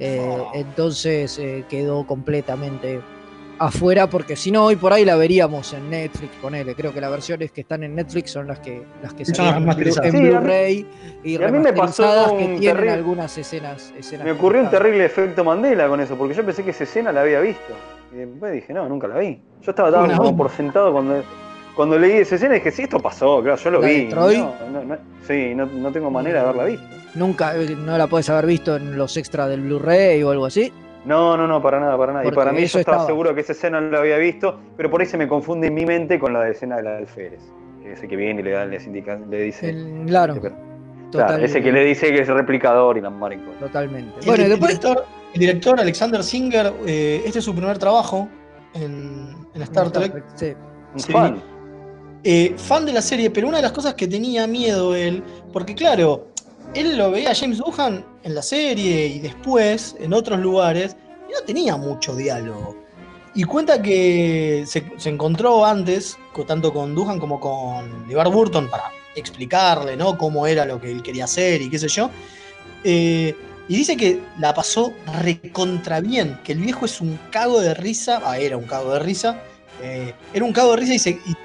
Eh, Entonces eh, quedó completamente afuera porque si no hoy por ahí la veríamos en Netflix, ponele, creo que las versiones que están en Netflix son las que las que Son salieron en Sí, Blu-ray y, y a mí me pasó que tienen terrible- algunas escenas, escenas Me ocurrió un terrible efecto Mandela con eso, porque yo pensé que esa escena la había visto. Y después dije, no, nunca la vi. Yo estaba, por sentado cuando, cuando leí esa escena y dije, sí, esto pasó, claro, yo lo ¿La de vi. Troy? No, no, no, sí, no, no tengo manera de haberla visto. Nunca, eh, no la puedes haber visto en los extras del Blu-ray o algo así. No, no, no, para nada, para nada. Y para mí eso yo estaba estaba. seguro que esa escena no la había visto, pero por ahí se me confunde en mi mente con la escena de la alférez. Ese que viene y le, da, les indica, le dice. El- claro, ese que le dice que es replicador y la mar en cuenta. totalmente. El, Bueno, el después director, el director Alexander Singer, eh, este es su primer trabajo en, en Star Trek. Sí. Un Sí. fan. Eh, fan de la serie, pero una de las cosas que tenía miedo él, porque claro, él lo veía a James Doohan en la serie y después en otros lugares, y no tenía mucho diálogo. Y cuenta que se, encontró antes, tanto con Doohan como con LeVar Burton, para explicarle ¿no? cómo era lo que él quería hacer y qué sé yo. Eh, y dice que la pasó recontra bien, que el viejo es un cago de risa, ah, era un cago de risa, eh, era un cago de risa se, y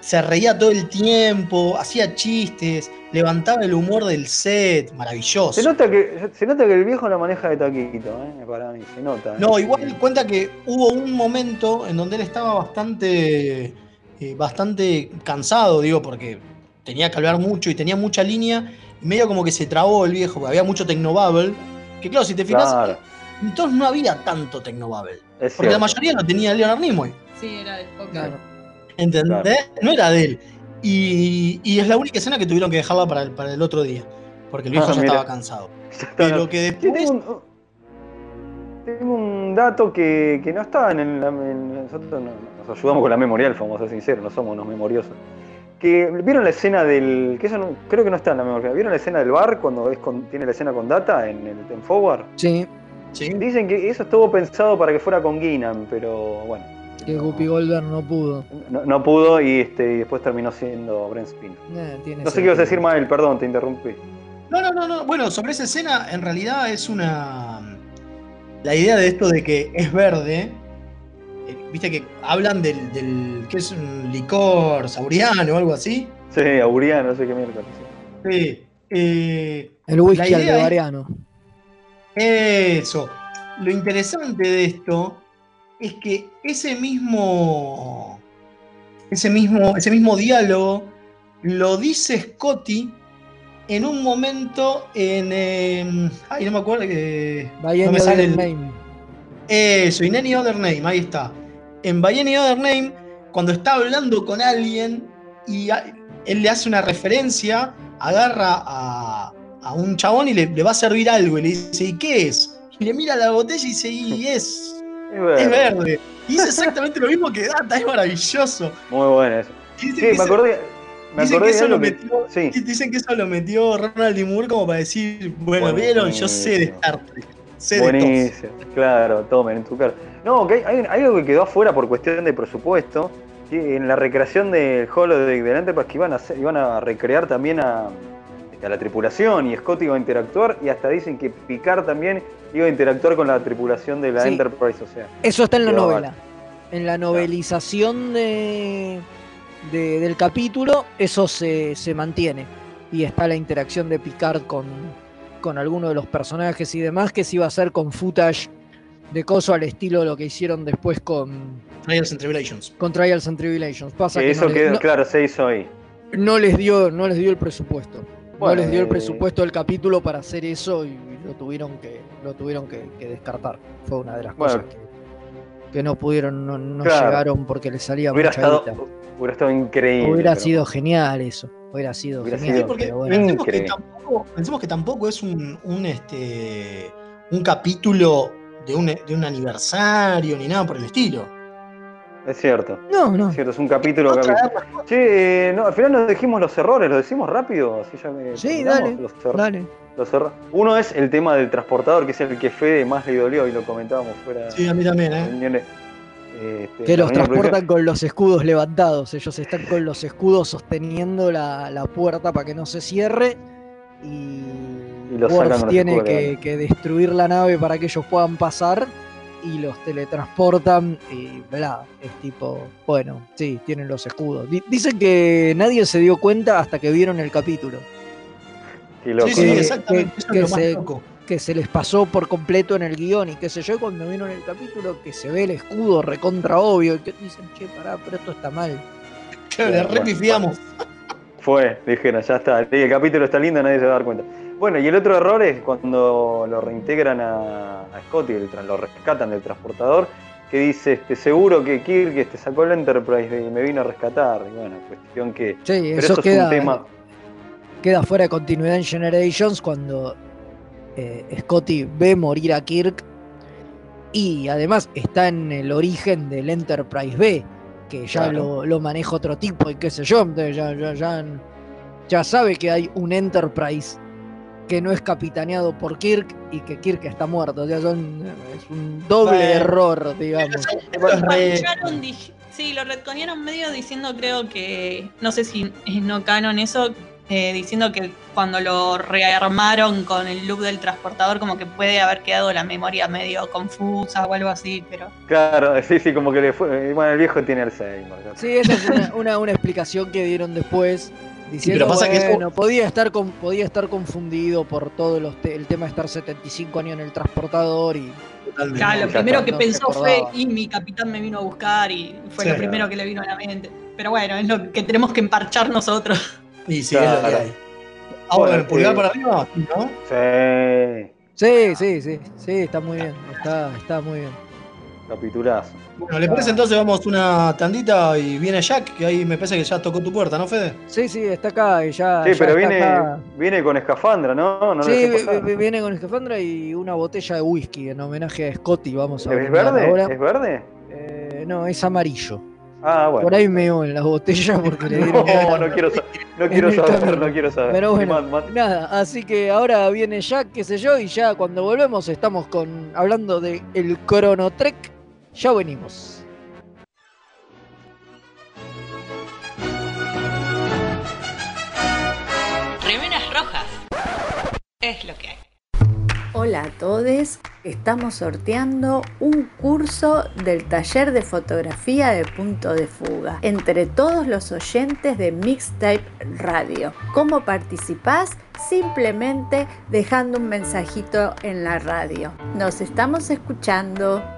se reía todo el tiempo, hacía chistes, levantaba el humor del set, maravilloso. Se nota, que, se nota que el viejo la maneja de taquito, ¿eh? Para mí, se nota. ¿eh? No, igual cuenta que hubo un momento en donde él estaba bastante, eh, bastante cansado, digo, porque tenía que hablar mucho y tenía mucha línea, y medio como que se trabó el viejo, porque había mucho Tecnobubble, que claro, si te fijas, Claro, entonces no había tanto Tecnobubble, es porque la mayoría lo tenía Leonard Nimoy, Sí, era del podcast. Claro. ¿entendés? No era de él. Y, y es la única escena que tuvieron que dejarla para el, para el otro día, porque el viejo Ah, ya mira. estaba cansado. Pero que después... Tengo un, tengo un dato que, que no está en, el, en- nosotros no- nos ayudamos con la memorial, vamos a ser sinceros, no somos unos memoriosos. Que vieron la escena del. que eso no- creo que no está en la memoria. ¿Vieron la escena del bar cuando es con- tiene la escena con data en el en Forward? Sí, Sí. Dicen que eso estuvo pensado para que fuera con Guinan, pero bueno. Que Guppy Goldberg no pudo. No, no pudo y, este, y después terminó siendo Brent Spiner. Eh, tiene No sé qué ibas a decir. Mael, perdón, te interrumpí. No, no, no, no. Bueno, sobre esa escena, en realidad es una. La idea de esto de que es verde. eh, Viste que hablan del, del. que es un licor sauriano o algo así. Sí, Auriano, no sé qué mierda. Sí. eh, El whisky idea es- aldebariano. Eso. Lo interesante de esto es que ese mismo. Ese mismo, ese mismo diálogo lo dice Scotty en un momento en. eh, ay, no me acuerdo que. By no me sale el- name. Eso, In Any Other Name, ahí está. En By Any Other Name, cuando está hablando con alguien y a- él le hace una referencia, agarra a, a un chabón y le, le va a servir algo y le dice, ¿y qué es? Y le mira la botella y dice, y es, Es verde. es verde. Y dice exactamente lo mismo que Data, es maravilloso. Muy bueno eso. Y dicen Sí, que me acordé. Me dicen acordé que de eso lo que- metió, Sí. dicen que eso lo metió Ronald. Moore como para decir, bueno, vieron, yo sé de. Star Trek, sé de. Buenísimo, claro, tomen en tu cara. No, que hay, hay- hay algo que quedó afuera por cuestión de presupuesto, que en la recreación del holodeck del Enterprise que iban a, hacer- iban a recrear también a, a la tripulación y Scott iba a interactuar y hasta dicen que Picard también iba a interactuar con la tripulación de la Sí. Enterprise, o sea. Eso está en la novela. En la novelización de, de- del capítulo, eso se, se mantiene. Y está la interacción de Picard con, con alguno de los personajes y demás, que se iba a hacer con footage de coso al estilo de lo que hicieron después con, Trials and Tribulations. con Trials and Tribulations. Pasa Que que eso no, les- quedó, no- claro, se hizo ahí. no les dio, no les dio el presupuesto. Bueno, no les dio el eh, presupuesto del capítulo para hacer eso y lo tuvieron que, lo tuvieron que, que descartar. Fue una de las Bueno. cosas que, que no pudieron, no, no Claro. llegaron porque les salía Hubiera mucha estado, guita. hubiera estado increíble. Hubiera pero- sido genial eso. Hubiera sido Hubiera genial. sido porque pero bueno. pensemos, que tampoco, pensemos que tampoco es un, un, este, un capítulo de un, de un aniversario ni nada por el estilo. Es cierto. No, no. Es cierto, es un capítulo. Otra capítulo. Che, eh, no, al final nos dijimos los errores, ¿lo decimos rápido? Así ya me- Sí, dale, los errores. Dale. Los erro- Uno es el tema del transportador, que es el que Fede más le dolió y lo comentábamos fuera Sí, a mí también, ¿eh? Este, Que los transportan con los escudos levantados. Ellos están con los escudos sosteniendo la, la puerta para que no se cierre. Y, Y los Worf los tiene que, que destruir la nave para que ellos puedan pasar. Y los teletransportan. Y bla. Es tipo. Bueno, sí, tienen los escudos. Di- Dicen que nadie se dio cuenta hasta que vieron el capítulo. Sí, sí, que- exactamente. que- Eso que es lo más se- loco. que se les pasó por completo en el guion y qué sé yo, cuando vieron el capítulo que se ve el escudo recontra obvio y que dicen, che, pará, pero esto está mal. Le Bueno, repifiamos. Fue, dijeron, ya está. El capítulo está lindo, nadie se va a dar cuenta. Bueno, y el otro error es cuando lo reintegran a, a Scotty, lo rescatan del transportador, que dice, este, seguro que Kirk este, sacó el Enterprise y me vino a rescatar. Y bueno, cuestión que... Sí, pero eso eso queda, es un tema... queda fuera de continuidad en Generations cuando eh, Scotty ve morir a Kirk y además está en el origen del Enterprise B, que ya Claro. lo, lo maneja otro tipo y qué sé yo, ya, ya, ya, ya sabe que hay un Enterprise que no es capitaneado por Kirk y que Kirk está muerto, o sea, son, es un doble error, digamos. Sí, lo retconearon medio diciendo, creo que, no sé si es no canon eso, eh, diciendo que cuando lo rearmaron con el loop del transportador, como que puede haber quedado la memoria medio confusa o algo así, pero Claro, sí, sí, como que le fue... Bueno, el viejo tiene Alzheimer. ya Sí, esa es una, una, una explicación que dieron después. Diciendo, pero pasa que eso- bueno, podía, estar con- podía estar confundido por todo los te- el tema de estar 75 años en el transportador y Totalmente. claro, lo primero que no pensó fue, y mi capitán me vino a buscar y fue Sí. lo primero que le vino a la mente. Pero bueno, es lo que tenemos que emparchar nosotros. Y sí, es lo que hay. Ahora, Bueno, el pulgar eh, para arriba, ¿no? Sí, Sí, sí, sí, sí, está muy bien, está, está muy bien. Capitulazo. Bueno, ¿le parece entonces vamos una tandita y viene Jack? Que ahí me parece que ya tocó tu puerta, ¿no, Fede? Sí, sí, está acá y ya. Sí, ya pero viene, acá. viene con escafandra, ¿no? Sí, viene con escafandra y una botella de whisky en homenaje a Scotty, vamos a ¿Es brindar verde? ahora. ¿Es verde? Eh, no, es amarillo. Ah, bueno. Por ahí meo en las botellas porque le dieron No, no quiero, sa- no quiero saber, camino. no quiero saber. Pero bueno, Man- man- nada, así que ahora viene Jack, qué sé yo, y ya cuando volvemos estamos con hablando de el Chrono Trek. Ya venimos. Remeras rojas. Es lo que hay. Hola a todos, estamos sorteando un curso del taller de fotografía de punto de fuga entre todos los oyentes de Mixtape Radio. ¿Cómo participás? Simplemente dejando un mensajito en la radio. Nos estamos escuchando.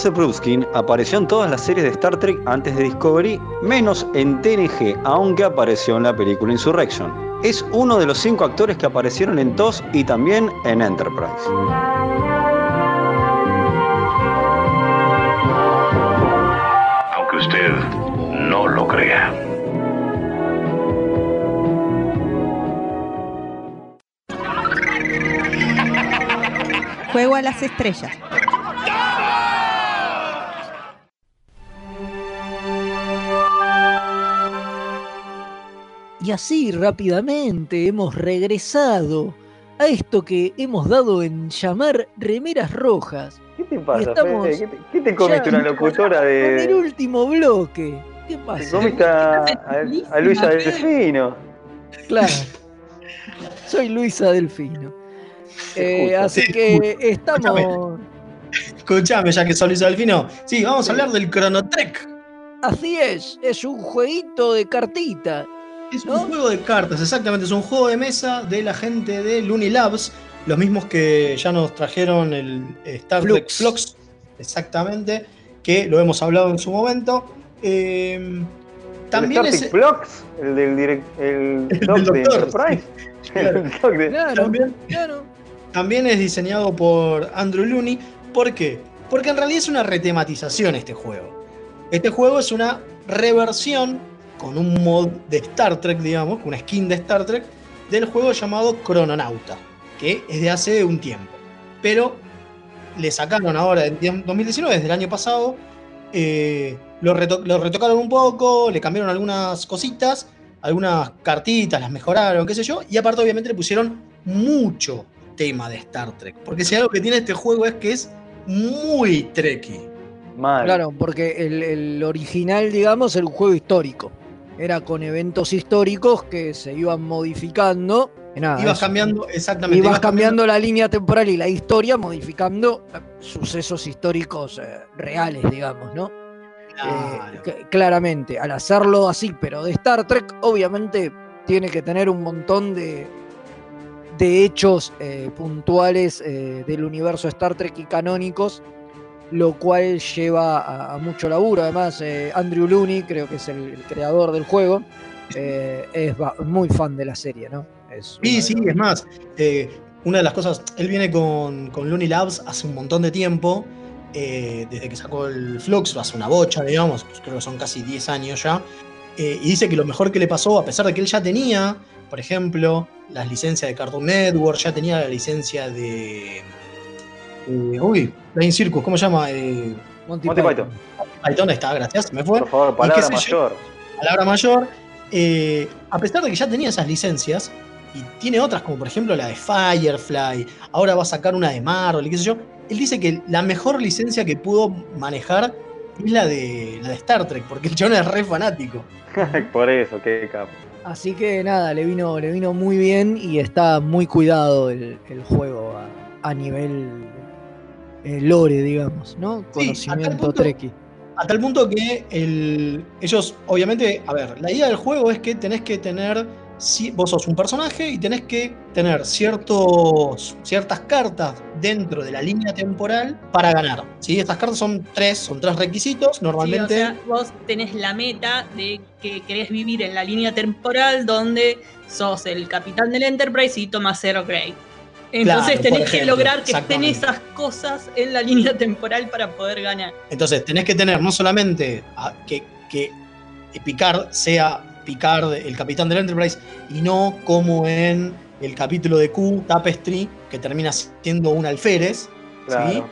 Joseph Ruskin apareció en todas las series de Star Trek antes de Discovery, menos en TNG, aunque apareció en la película Insurrection. Es uno de los cinco actores que aparecieron en TOS y también en Enterprise. Aunque usted no lo crea. Juego a las estrellas. Y así rápidamente hemos regresado a esto que hemos dado en llamar remeras rojas. ¿Qué te pasa, estamos Fede? ¿Qué te, qué te comiste una locutora En el de. último bloque. ¿Qué Te pasa? comiste a, a- a Luisa Delfino? Claro. Soy Luisa Delfino. Eh, así que estamos. Escuchame, ya que sos Luis Delfino. Sí, vamos a hablar del Chrono Trek. Así es, es un jueguito de cartita. Es un juego de cartas, exactamente. Es un juego de mesa de la gente de Looney Labs. Los mismos que ya nos trajeron el Star Trek Flux. Flux. Exactamente. Que lo hemos hablado en su momento. Eh, también ¿El es. Star Trek Flux? ¿El del direct, el doc del de doctor, Enterprise? El doc de- También, también es diseñado por Andrew Looney. ¿Por qué? Porque en realidad es una retematización este juego. Este juego es una reversión con un mod de Star Trek, digamos, con una skin de Star Trek, del juego llamado Crononauta, que es de hace un tiempo. Pero le sacaron ahora en 2019, desde el año pasado, eh, lo, reto- lo retocaron un poco, le cambiaron algunas cositas, algunas cartitas, las mejoraron, qué sé yo, y aparte obviamente le pusieron mucho tema de Star Trek. Porque si algo que tiene este juego es que es muy trekky. Claro, porque el, el original, digamos, era un juego histórico. Era con eventos históricos que se iban modificando. nada, ibas eso. cambiando, exactamente. Ibas ibas cambiando la línea temporal y la historia, modificando eh, sucesos históricos eh, reales, digamos, ¿no? Eh, que- claramente, al hacerlo así, pero de Star Trek, obviamente tiene que tener un montón de, de hechos eh, puntuales eh, del universo Star Trek y canónicos, lo cual lleva a, a mucho laburo. Además, eh, Andrew Looney, creo que es el, el creador del juego, eh, es muy fan de la serie, ¿no? Es Sí, sí, los- es más. eh, una de las cosas, él viene con, con Looney Labs hace un montón de tiempo, desde que sacó el Flux, hace una bocha, digamos, creo que son casi 10 años ya. y dice que lo mejor que le pasó, a pesar de que él ya tenía, por ejemplo, las licencias de Cartoon Network, ya tenía la licencia de. Eh, uy, Plain Circus, ¿cómo se llama? Eh, Monty, Monty Python. Python, ahí está, gracias, me fue. Por favor, palabra yo, mayor. palabra mayor. eh, a pesar de que ya tenía esas licencias, y tiene otras, como por ejemplo la de Firefly, ahora va a sacar una de Marvel, y qué sé yo, él dice que la mejor licencia que pudo manejar es la de, la de Star Trek, porque el chabón es re fanático. Por eso, qué capo. Así que nada, le vino, le vino muy bien y está muy cuidado el, el juego a, a nivel eh, lore, digamos, ¿no? Conocimiento treki. A tal punto que el- ellos, obviamente, a ver, la idea del juego es que tenés que tener, si- vos sos un personaje y tenés que tener ciertos, ciertas cartas dentro de la línea temporal para ganar. ¿sí? Estas cartas son tres, son tres requisitos, Sí, normalmente... o sea, vos tenés la meta de que querés vivir en la línea temporal donde sos el capitán del Enterprise y tomas cero grade. Entonces Claro, tenés que lograr que estén esas cosas en la línea temporal para poder ganar. Entonces, tenés que tener no solamente a- que, que Picard sea Picard, el capitán del Enterprise, y no como en el capítulo de Q, Tapestry, que termina siendo un alférez. ¿sí? Claro.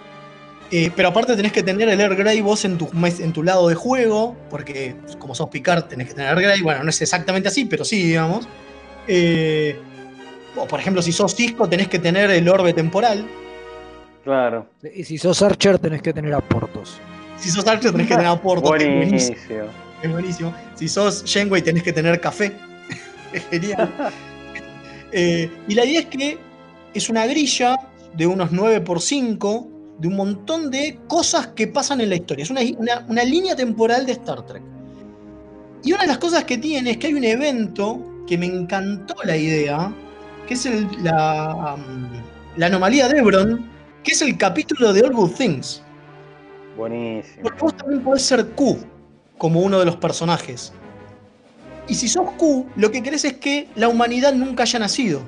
Eh, pero aparte tenés que tener el Air Grey vos en tu, mes- en tu lado de juego, porque como sos Picard tenés que tener Air Grey. Bueno, no es exactamente así, pero sí, digamos. Eh, o por ejemplo, si sos Cisco tenés que tener el orbe temporal. Claro. Y si sos Archer tenés que tener aportos. Si sos Archer tenés que tener es buenísimo. Es buenísimo. Si sos Shenway tenés que tener café. es genial. Eh, y la idea es que es una grilla de unos 9x5 de un montón de cosas que pasan en la historia. Es una, una- una línea temporal de Star Trek. Y una de las cosas que tiene es que hay un evento que me encantó la idea, que es el- la, um, la anomalía de Ebron, que es el capítulo de All Good Things. Buenísimo. Porque vos también podés ser Q como uno de los personajes. Y si sos Q, lo que querés es que la humanidad nunca haya nacido.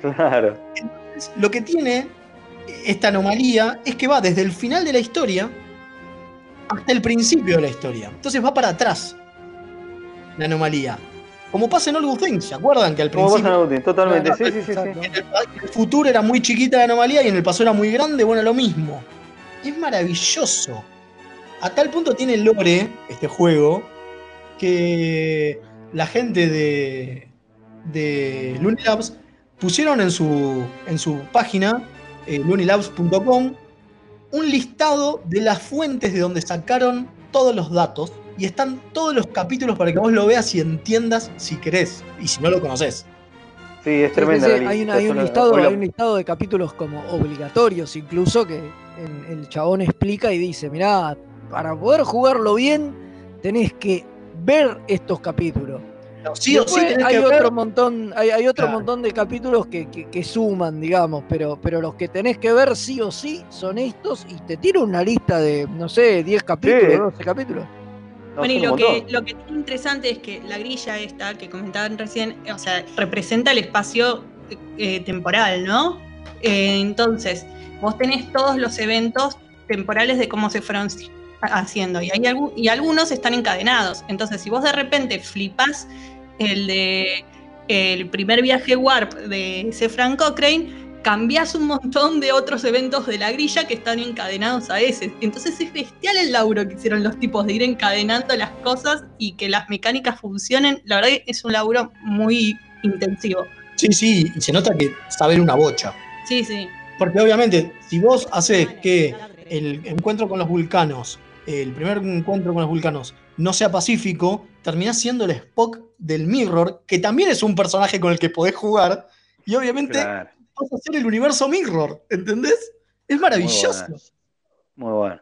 Claro. Lo que tiene esta anomalía es que va desde el final de la historia hasta el principio de la historia. Entonces va para atrás la anomalía. Como pasa en All Good Things, ¿se acuerdan? Que al Como principio. pasa en Outing, totalmente. Sí, sí, sí, sí. En el, en el futuro era muy chiquita la anomalía y en el pasado era muy grande, bueno, lo mismo. Es maravilloso. A tal punto tiene lore este juego que la gente de, de Lunilabs pusieron en su, en su página, eh, lunilabs.com, un listado de las fuentes de donde sacaron todos los datos y están todos los capítulos para que vos lo veas y entiendas si querés y si no lo conoces. Sí, es tremenda la hay, un, lista, hay un listado, hay un listado de capítulos como obligatorios, incluso que el, el chabón explica y dice, mirá, para poder jugarlo bien tenés que ver estos capítulos. sí o sí tenés hay que otro ver- montón, hay, hay otro Claro. montón de capítulos que, que- que suman, digamos, pero, pero los que tenés que ver sí o sí son estos y te tiro una lista de, no sé, 10 capítulos, Sí. 12 capítulos. Bueno, y lo que, lo que es interesante es que la grilla esta que comentaban recién, o sea, representa el espacio eh, temporal, ¿no? Eh, entonces, vos tenés todos los eventos temporales de cómo se fueron haciendo y, hay y algunos están encadenados. Entonces, si vos de repente flipás el de el primer viaje Warp de C. Frank Cochrane, cambiás un montón de otros eventos de la grilla que están encadenados a ese. Entonces es bestial el laburo que hicieron los tipos de ir encadenando las cosas y que las mecánicas funcionen. La verdad que es un laburo muy intensivo. Sí, sí, y se nota que saber una bocha. Sí, sí. Porque obviamente, si vos haces que el encuentro con los vulcanos, el primer encuentro con los vulcanos, no sea pacífico, terminás siendo el Spock del Mirror, que también es un personaje con el que podés jugar, y obviamente Claro, vas a ser el universo Mirror, ¿entendés? Es maravilloso. Muy muy bueno.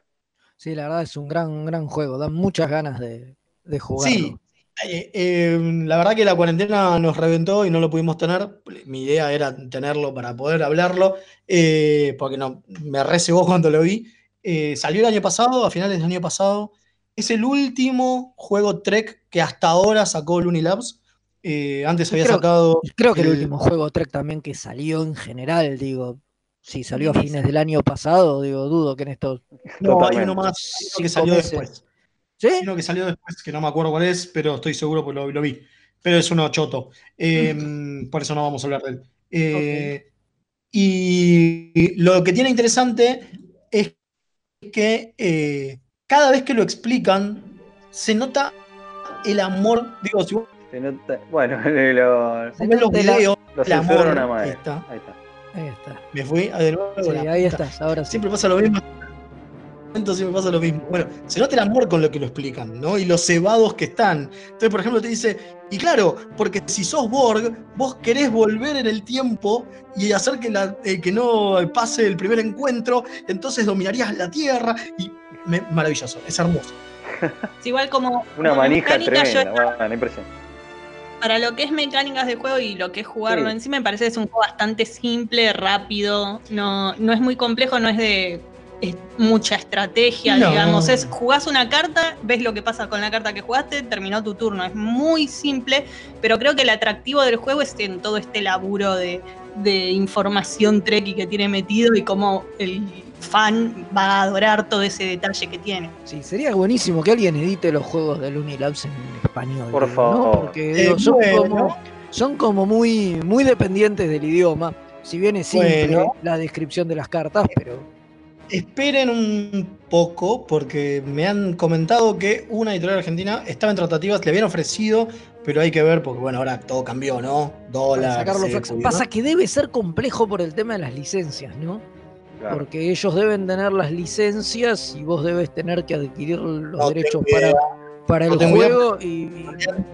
Sí, la verdad es un gran, un gran juego, dan muchas ganas de, de jugarlo. Sí, eh, eh, la verdad que la cuarentena nos reventó y no lo pudimos tener. Mi idea era tenerlo para poder hablarlo, eh, porque no, me recebó cuando lo vi. Eh, salió el año pasado, a finales del año pasado. Es el último juego Trek que hasta ahora sacó Lunilabs. Eh, antes había Creo- sacado. Creo que el último juego Trek también que salió en general, digo, si salió a fines del año pasado, digo, dudo que en estos No, hay uno más hay uno que salió meses. después. Hay uno que salió después, que no me acuerdo cuál es, pero estoy seguro porque lo, lo vi. Pero es uno choto. Eh, por eso no vamos a hablar de él. Eh, Y lo que tiene interesante es que eh, cada vez que lo explican, se nota el amor. Digo, si vos Se nota- bueno, lo, los videos, lo censuraron a madre. ahí está. Ahí está. Ahí está. Me fui a de nuevo. Sí, ahí puta. estás, ahora sí. Siempre pasa lo mismo. Entonces siempre pasa lo mismo. Bueno, se nota el amor con lo que lo explican, ¿no? Y los cebados que están. Entonces, por ejemplo, te dice, y claro, porque si sos Borg, vos querés volver en el tiempo y hacer que, la, eh, que no pase el primer encuentro, entonces dominarías la Tierra. Y me- maravilloso, es hermoso. Es igual como. Una manija tremenda. Bueno, impresionante. Para lo que es mecánicas de juego y lo que es jugarlo Sí. en sí, me parece que es un juego bastante simple, rápido, no, no es muy complejo, no es de es mucha estrategia, No. digamos. Es jugás una carta, ves lo que pasa con la carta que jugaste, terminó tu turno. Es muy simple, pero creo que el atractivo del juego es en todo este laburo de, de información treki que tiene metido y cómo el fan va a adorar todo ese detalle que tiene. Sí, sería buenísimo que alguien edite los juegos del Unilabs en español. Por favor. Porque Eh, digo, son, bueno. como, son como muy, muy dependientes del idioma. Si bien es simple Bueno. la descripción de las cartas, pero Esperen un poco, porque me han comentado que una editorial argentina estaba en tratativas, le habían ofrecido, pero hay que ver, porque bueno, ahora todo cambió, ¿no? para Dólar. sacarlo cepo flex- y demás. Pasa que debe ser complejo por el tema de las licencias, ¿no? Claro. Porque ellos deben tener las licencias y vos debes tener que adquirir los No derechos para, idea. para No el juego y, y-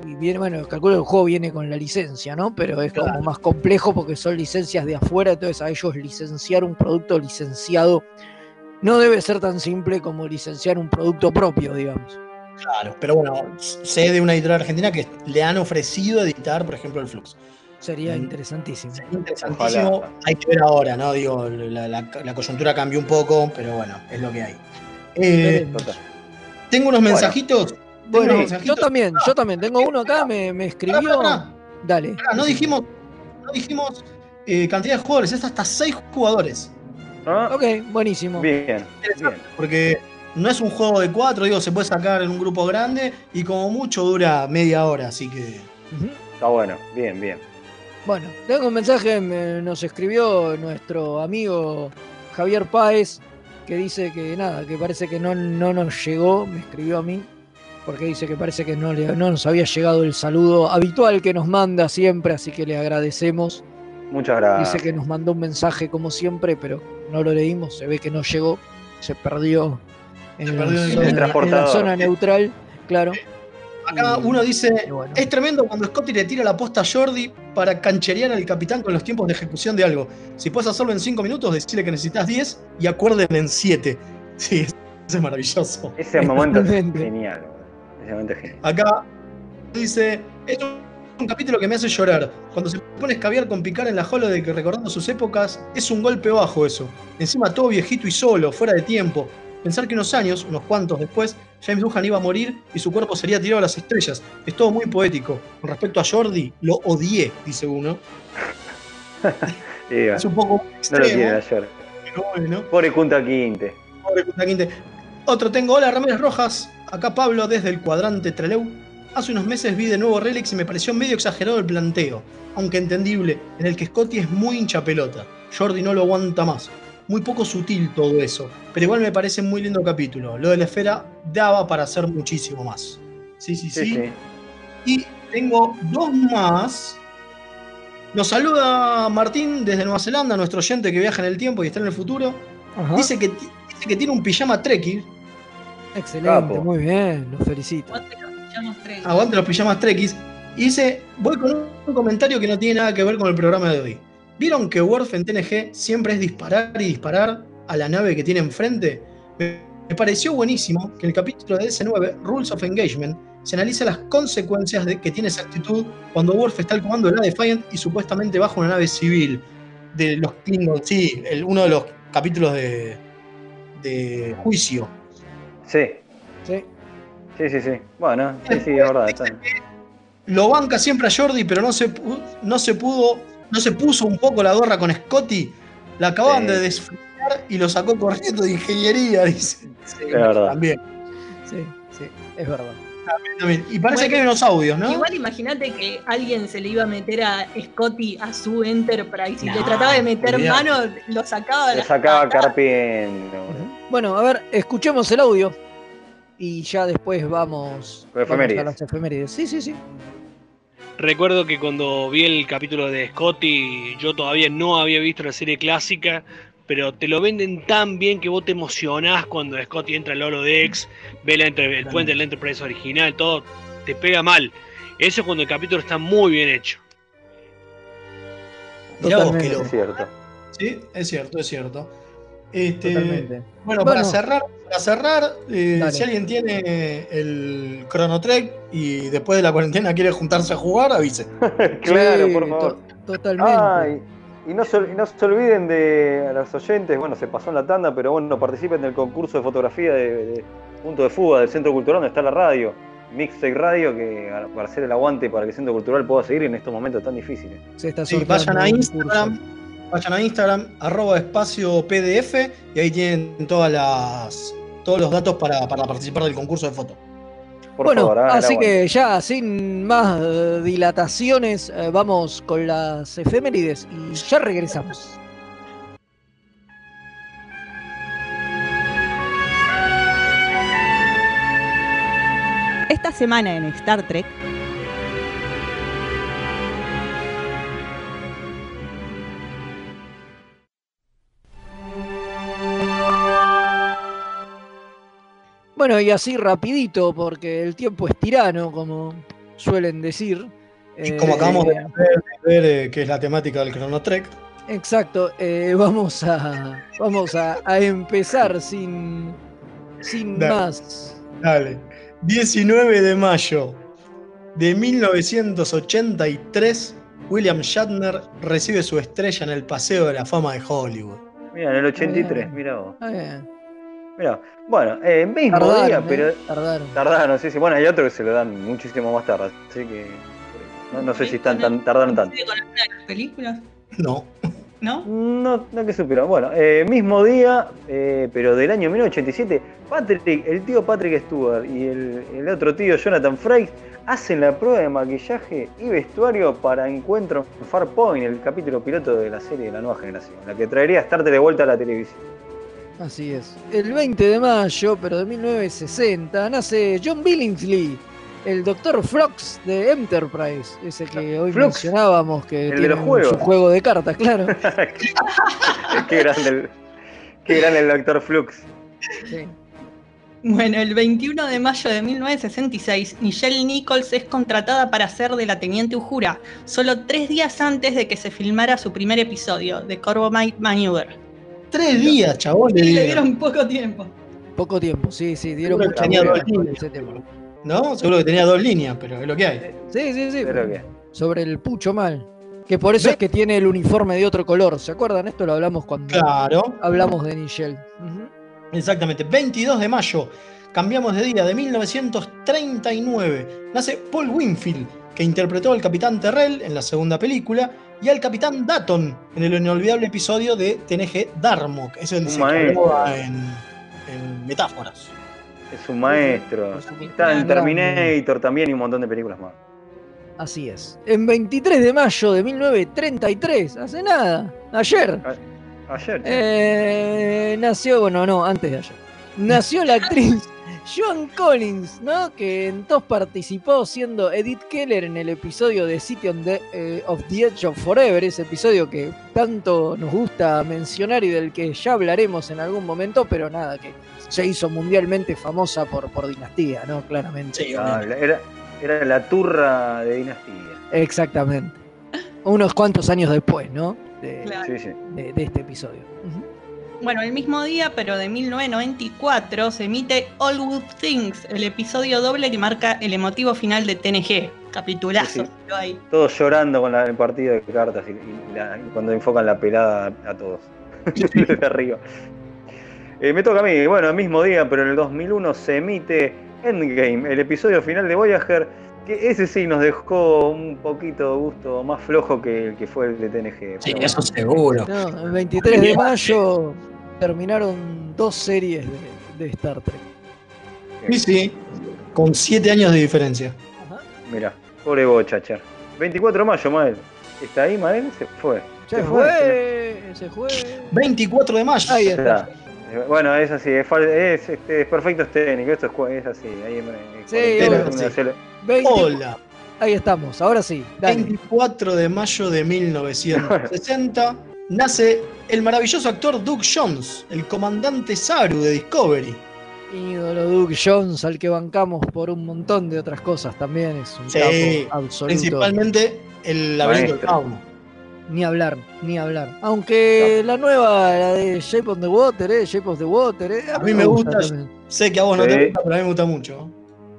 y viene, bueno, calculo que el juego viene con la licencia, ¿no? Pero es como más complejo porque son licencias de afuera, entonces a ellos licenciar un producto licenciado no debe ser tan simple como licenciar un producto propio, digamos. Claro, pero bueno, sé de una editorial argentina que le han ofrecido editar, por ejemplo, el Flux. Sería Mm. interesantísimo. Interesantísimo. Ojalá. Hay que ver ahora, ¿no? Digo, la, la- la coyuntura cambió un poco, pero bueno, es lo que hay. Eh, tengo unos mensajitos. Bueno, unos yo también, yo también. Tengo uno acá, me, me escribió. Pará, pará, Dale. pará, no dijimos, no dijimos eh, cantidad de jugadores, es hasta seis jugadores. Ah, Ok, buenísimo. Bien, bien. Porque no es un juego de cuatro, digo, se puede sacar en un grupo grande y como mucho dura media hora, así que. Está bueno. Bien, bien. Bueno, tengo un mensaje, me- nos escribió nuestro amigo Javier Páez, que dice que nada, que parece que no, no nos llegó, me escribió a mí, porque dice que parece que no, le- no nos había llegado el saludo habitual que nos manda siempre, así que le agradecemos. Muchas gracias. Dice que nos mandó un mensaje como siempre, pero no lo leímos, se ve que no llegó, se perdió en, la, perdió zona, en la zona neutral, claro. Acá Y- uno dice, bueno. es tremendo cuando Scotty le tira la posta a Jordi para cancherear al capitán con los tiempos de ejecución de algo. Si puedes hacerlo en 5 minutos, decirle que necesitas 10 y acuerden en 7. Sí, eso es maravilloso. Ese momento es genial. Ese momento es genial. Acá dice, es un capítulo que me hace llorar. Cuando se pone a escabiar con picar en la jola de que recordando sus épocas, es un golpe bajo eso. Encima todo viejito y solo, fuera de tiempo. Pensar que unos años, unos cuantos después, James Doohan iba a morir y su cuerpo sería tirado a las estrellas. Es todo muy poético. Con respecto a Jordi, lo odié, dice uno. Es un poco No lo extremo, quieren ayer. pero bueno. Pobre Junta Quinte. Pobre Punta Quinte. Otro tengo, hola Ramírez Rojas, acá Pablo desde el cuadrante Treleu. Hace unos meses vi de nuevo Relics y me pareció medio exagerado el planteo, aunque entendible, en el que Scotty es muy hincha pelota. Jordi no lo aguanta más. Muy poco sutil todo eso, pero igual me parece muy lindo capítulo. Lo de la esfera daba para hacer muchísimo más. Sí, sí, sí. Sí, sí. Y tengo dos más. Nos saluda Martín desde Nueva Zelanda, nuestro oyente que viaja en el tiempo y está en el futuro. Ajá. Dice que, dice que tiene un pijama trekkie. Excelente, Capo. muy bien, los felicito. Aguante los pijamas trekkies. Y dice, voy con un, comentario que no tiene nada que ver con el programa de hoy. ¿Vieron que Worf en TNG siempre es disparar y disparar a la nave que tiene enfrente? Me, pareció buenísimo que en el capítulo de S9, Rules of Engagement, se analiza las consecuencias de que tiene esa actitud cuando Worf está al comando de la Defiant y supuestamente baja una nave civil de los Klingons. Sí, el- uno de los capítulos de, de juicio. Sí. Sí, sí, sí. Bueno, sí, sí, es verdad. lo banca siempre a Jordi, pero no se, no se pudo, no se puso un poco la gorra con Scotty. La acaban Sí. de desfriar y lo sacó corriendo de ingeniería, dice. Sí, Es verdad. También, Sí, sí, es verdad. también. Y parece Bueno, que hay unos audios, ¿no? Igual imagínate que alguien se le iba a meter a Scotty a su Enterprise y No, le trataba de meter mano, lo sacaba Lo sacaba carpiendo. Bueno, a ver, escuchemos el audio y ya después vamos, a las efemérides. Sí, sí, sí. Recuerdo que cuando vi el capítulo de Scotty, yo todavía no había visto la serie clásica, pero te lo venden tan bien que vos te emocionás cuando Scotty entra al oro de X, ve la entre- el puente del Enterprise original, todo te pega mal. Eso es cuando el capítulo está muy bien hecho. Mirá vos. Es cierto. Sí, es cierto, es cierto. Este, Totalmente. Bueno, Bueno. para cerrar, para cerrar eh, si alguien tiene el Chrono Trek y después de la cuarentena quiere juntarse a jugar, avise. Claro, Sí, por favor. to- totalmente. Ay, y no, se, y no se olviden de a los oyentes, bueno, se pasó en la tanda, pero bueno, participen del concurso de fotografía de, de Punto de Fuga del Centro Cultural, donde está la radio, Mixtape Radio, que para hacer el aguante para que el Centro Cultural pueda seguir en estos momentos tan difíciles. Se está Sí, vayan a Instagram, vayan a Instagram, arroba espacio PDF, y ahí tienen todas las, todos los datos para, para participar del concurso de foto. Por bueno, favor, así que ya sin más eh, dilataciones, eh, vamos con las efemérides y ya regresamos. Esta semana en Star Trek, Bueno, y así rapidito, porque el tiempo es tirano, como suelen decir. Y como Eh, acabamos de ver, de ver, eh, que es la temática del Chrono Trek, Exacto, eh, vamos a vamos a, a empezar sin, sin Dale. más. dale. 19 de mayo de 1983, William Shatner recibe su estrella en el Paseo de la Fama de Hollywood. Mira, en el 83, Bien. mira vos. Ah, bien. Mirá, bueno, eh, mismo Tardaron, día, eh, pero tardaron. tardaron, sí, sí. Bueno, hay otros que se lo dan muchísimo más tarde, así que no, no sé si están tan, tardaron tanto. ¿Coincide con alguna de las películas? No. ¿No? No, no que supieron. Bueno, eh, mismo día, eh, pero del año 1987, Patrick, el tío Patrick Stewart y el, el otro tío Jonathan Frakes hacen la prueba de maquillaje y vestuario para Encuentro en Farpoint, el capítulo piloto de la serie de la nueva generación, la que traería a Star Trek de vuelta a la televisión. Así es. El 20 de mayo, pero de 1960, nace John Billingsley, el Dr. Frox de Enterprise, ese que hoy mencionábamos que el de los un- juegos. su juego de cartas, claro. qué grande el, qué grande el Doctor Flux. Bueno, el 21 de mayo de 1966, Michelle Nichols es contratada para ser de la Teniente Uhura, solo tres días antes de que se filmara su primer episodio, de Corbomite Maneuver. Tres días, chabón. Y le dieron poco tiempo. Poco tiempo, sí, sí, dieron ese tema. ¿No? Seguro que tenía dos líneas, pero es lo que hay. Sí, sí, sí. Pero Sobre el pucho mal. Que por eso es que tiene el uniforme de otro color. ¿Se acuerdan? Esto lo hablamos cuando Claro. hablamos de Nichelle. Exactamente, 22 de mayo. Cambiamos de día, de 1939. Nace Paul Winfield, que interpretó al capitán Terrell en la segunda película y al capitán Datton en el inolvidable episodio de TNG Darmok. Es Un se en, en metáforas. Es un maestro. Está en Terminator también y un montón de películas más. Así es. En 23 de mayo de 1933, hace nada, ayer, Ayer. eh, nació, bueno, no, antes de ayer, nació la actriz Joan Collins, ¿no? Que entonces participó siendo Edith Keller en el episodio de City on the, eh, of the Edge of Forever, ese episodio que tanto nos gusta mencionar y del que ya hablaremos en algún momento, pero nada, que se hizo mundialmente famosa por, por dinastía, ¿no? Claramente. Ah, la- era, era la turra de dinastía. Exactamente. Unos cuantos años después, ¿no? De, Sí, sí. de- de este episodio. Bueno, el mismo día, pero de 1994, se emite All Good Things, el episodio doble que marca el emotivo final de TNG. Capitulazo. Sí. Todos llorando con la- el partido de cartas y, y la- y cuando enfocan la pelada a todos. Desde arriba. Eh, me toca a mí. Bueno, el mismo día, pero en el 2001 se emite Endgame, el episodio final de Voyager, que ese sí nos dejó un poquito gusto más flojo que el que fue el de TNG. Sí, eso seguro. No, el 23 de mayo terminaron dos series de, de Star Trek. Sí, sí. Con siete años de diferencia. Mira, pobre Bochacher. 24 de mayo, Mael. ¿Está ahí, Mael? Se fue. Se fue, se fue. 24 de mayo. Ahí está. Eh, Bueno, es así, es, es, este, es perfecto es técnico, esto es, así. Ahí Sí, cuarentena, obvio. uno se le- 20 Hola. Ahí estamos, ahora sí. dale. 24 de mayo de 1960 nace el maravilloso actor Doug Jones, el comandante Saru de Discovery. Ídolo Duke Jones, al que bancamos por un montón de otras cosas también, es un Sí, capo absoluto. principalmente el laberinto del Maestro. fauno. Ni hablar, ni hablar. Aunque la nueva, la de Shape of the Water, eh, Shape of the Water, eh, A mí me gusta, sé que a vos no Sí. te gusta, pero a mí me gusta mucho.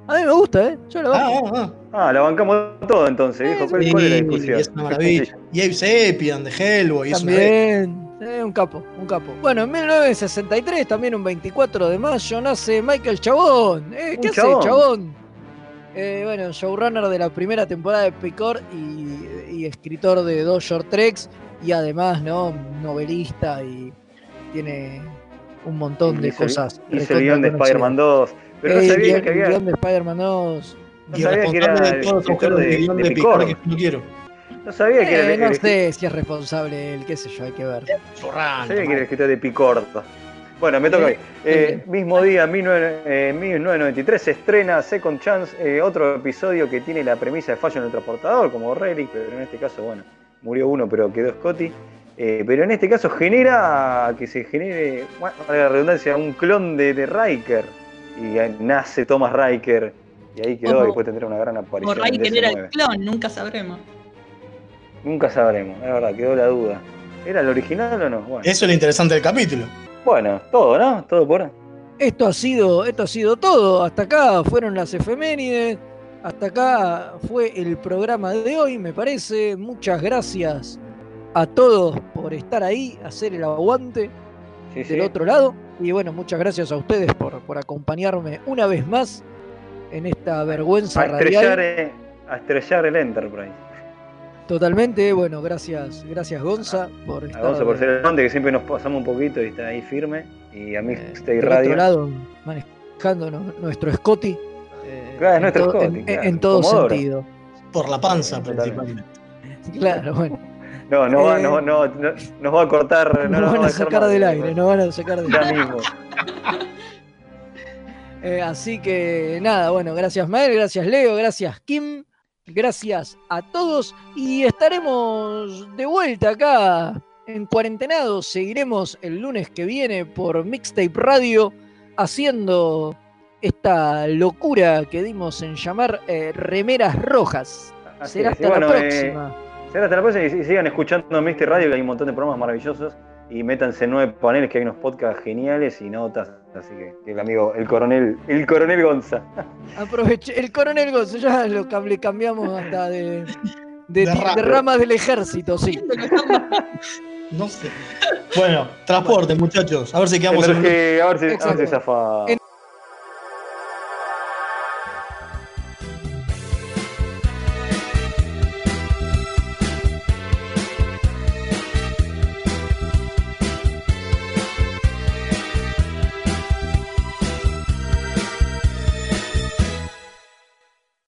A mí me gusta, eh. Yo la Ah, banco. ah, ah. Ah, la bancamos todo entonces, viejo. ¿Cuál, cuál es la discusión? es una maravilla. Y Abe Seppian de Hellboy. es una También, eh, un capo, un capo. Bueno, en 1963, también un 24 de mayo, nace Michael Chabón. Eh, ¿Qué hace, chabón. Chabón? Eh, bueno, showrunner de la primera temporada de Picor y, y escritor de dos short treks y además, ¿no? Novelista y tiene un montón de Hizo el- cosas. Hizo el guion de Spider-Man 2. Pero no Eh, sabía guión- que había. guion de Spider-Man 2. No Y sabía que era responsable de el todos agujeros de, de guion de de Picor. Que no quiero. No sabía que era Eh, el, no el- sé si es responsable él, qué sé yo, hay que ver. sabía que era el escritor de Picor. Bueno, me toca hoy. Eh, mismo día, 19, eh, 1993, se estrena Second Chance, eh, otro episodio que tiene la premisa de fallo en el transportador, como Relic, pero en este caso, bueno, murió uno, pero quedó Scotty. Eh, pero en este caso genera que se genere, bueno, valga la redundancia, un clon de, de Riker. Y nace Thomas Riker. Y ahí quedó, Ojo. y después tendrá una gran aparición. en Riker era el DC9. clon, nunca sabremos. Nunca sabremos, es verdad, quedó la duda. ¿Era el original o no? Bueno, Eso es lo interesante del capítulo. Bueno todo, ¿no? Todo por. Esto ha sido, esto ha sido todo. Hasta acá fueron las efemérides. Hasta acá fue el programa de hoy, me parece. Muchas gracias a todos por estar ahí, hacer el aguante Sí, del sí. otro lado. Y bueno, muchas gracias a ustedes por, por acompañarme una vez más en esta vergüenza A estrellar, radial. a estrellar el Enterprise. Totalmente, bueno, gracias, gracias Gonza por A estar Gonza por ser el grande, que siempre nos pasamos un poquito y está ahí firme. Y a mí Stay del Radio. otro lado manejando no- nuestro Scotty. eh, Claro, es en nuestro Scotty, en- claro, en todo Comodoro. sentido. Por la panza, principalmente. Claro, bueno. No, no, va, Eh. no, no, no- nos va a cortar. No, Nos nos van va a sacar del eh, aire, nos van a sacar del Ya aire. mismo. Eh, así que nada, bueno, gracias Mael, gracias Leo, gracias Kim, gracias a todos y estaremos de vuelta acá en Cuarentenados. Seguiremos el lunes que viene por Mixtape Radio haciendo esta locura que dimos en llamar eh, Remeras Rojas. Así Será es, hasta bueno, la eh, próxima. será hasta la próxima y, sigan escuchando Mister Radio, que hay un montón de programas maravillosos. Y métanse en nueve paneles, que hay unos podcasts geniales y notas. Así que, el amigo, el coronel, el coronel Gonza. Aproveche, el coronel Gonzo, ya lo le cambiamos hasta de, de, ramas del ejército, sí. No sé. Bueno, transporte, muchachos. A ver si quedamos en a ver si, a ver si zafa. En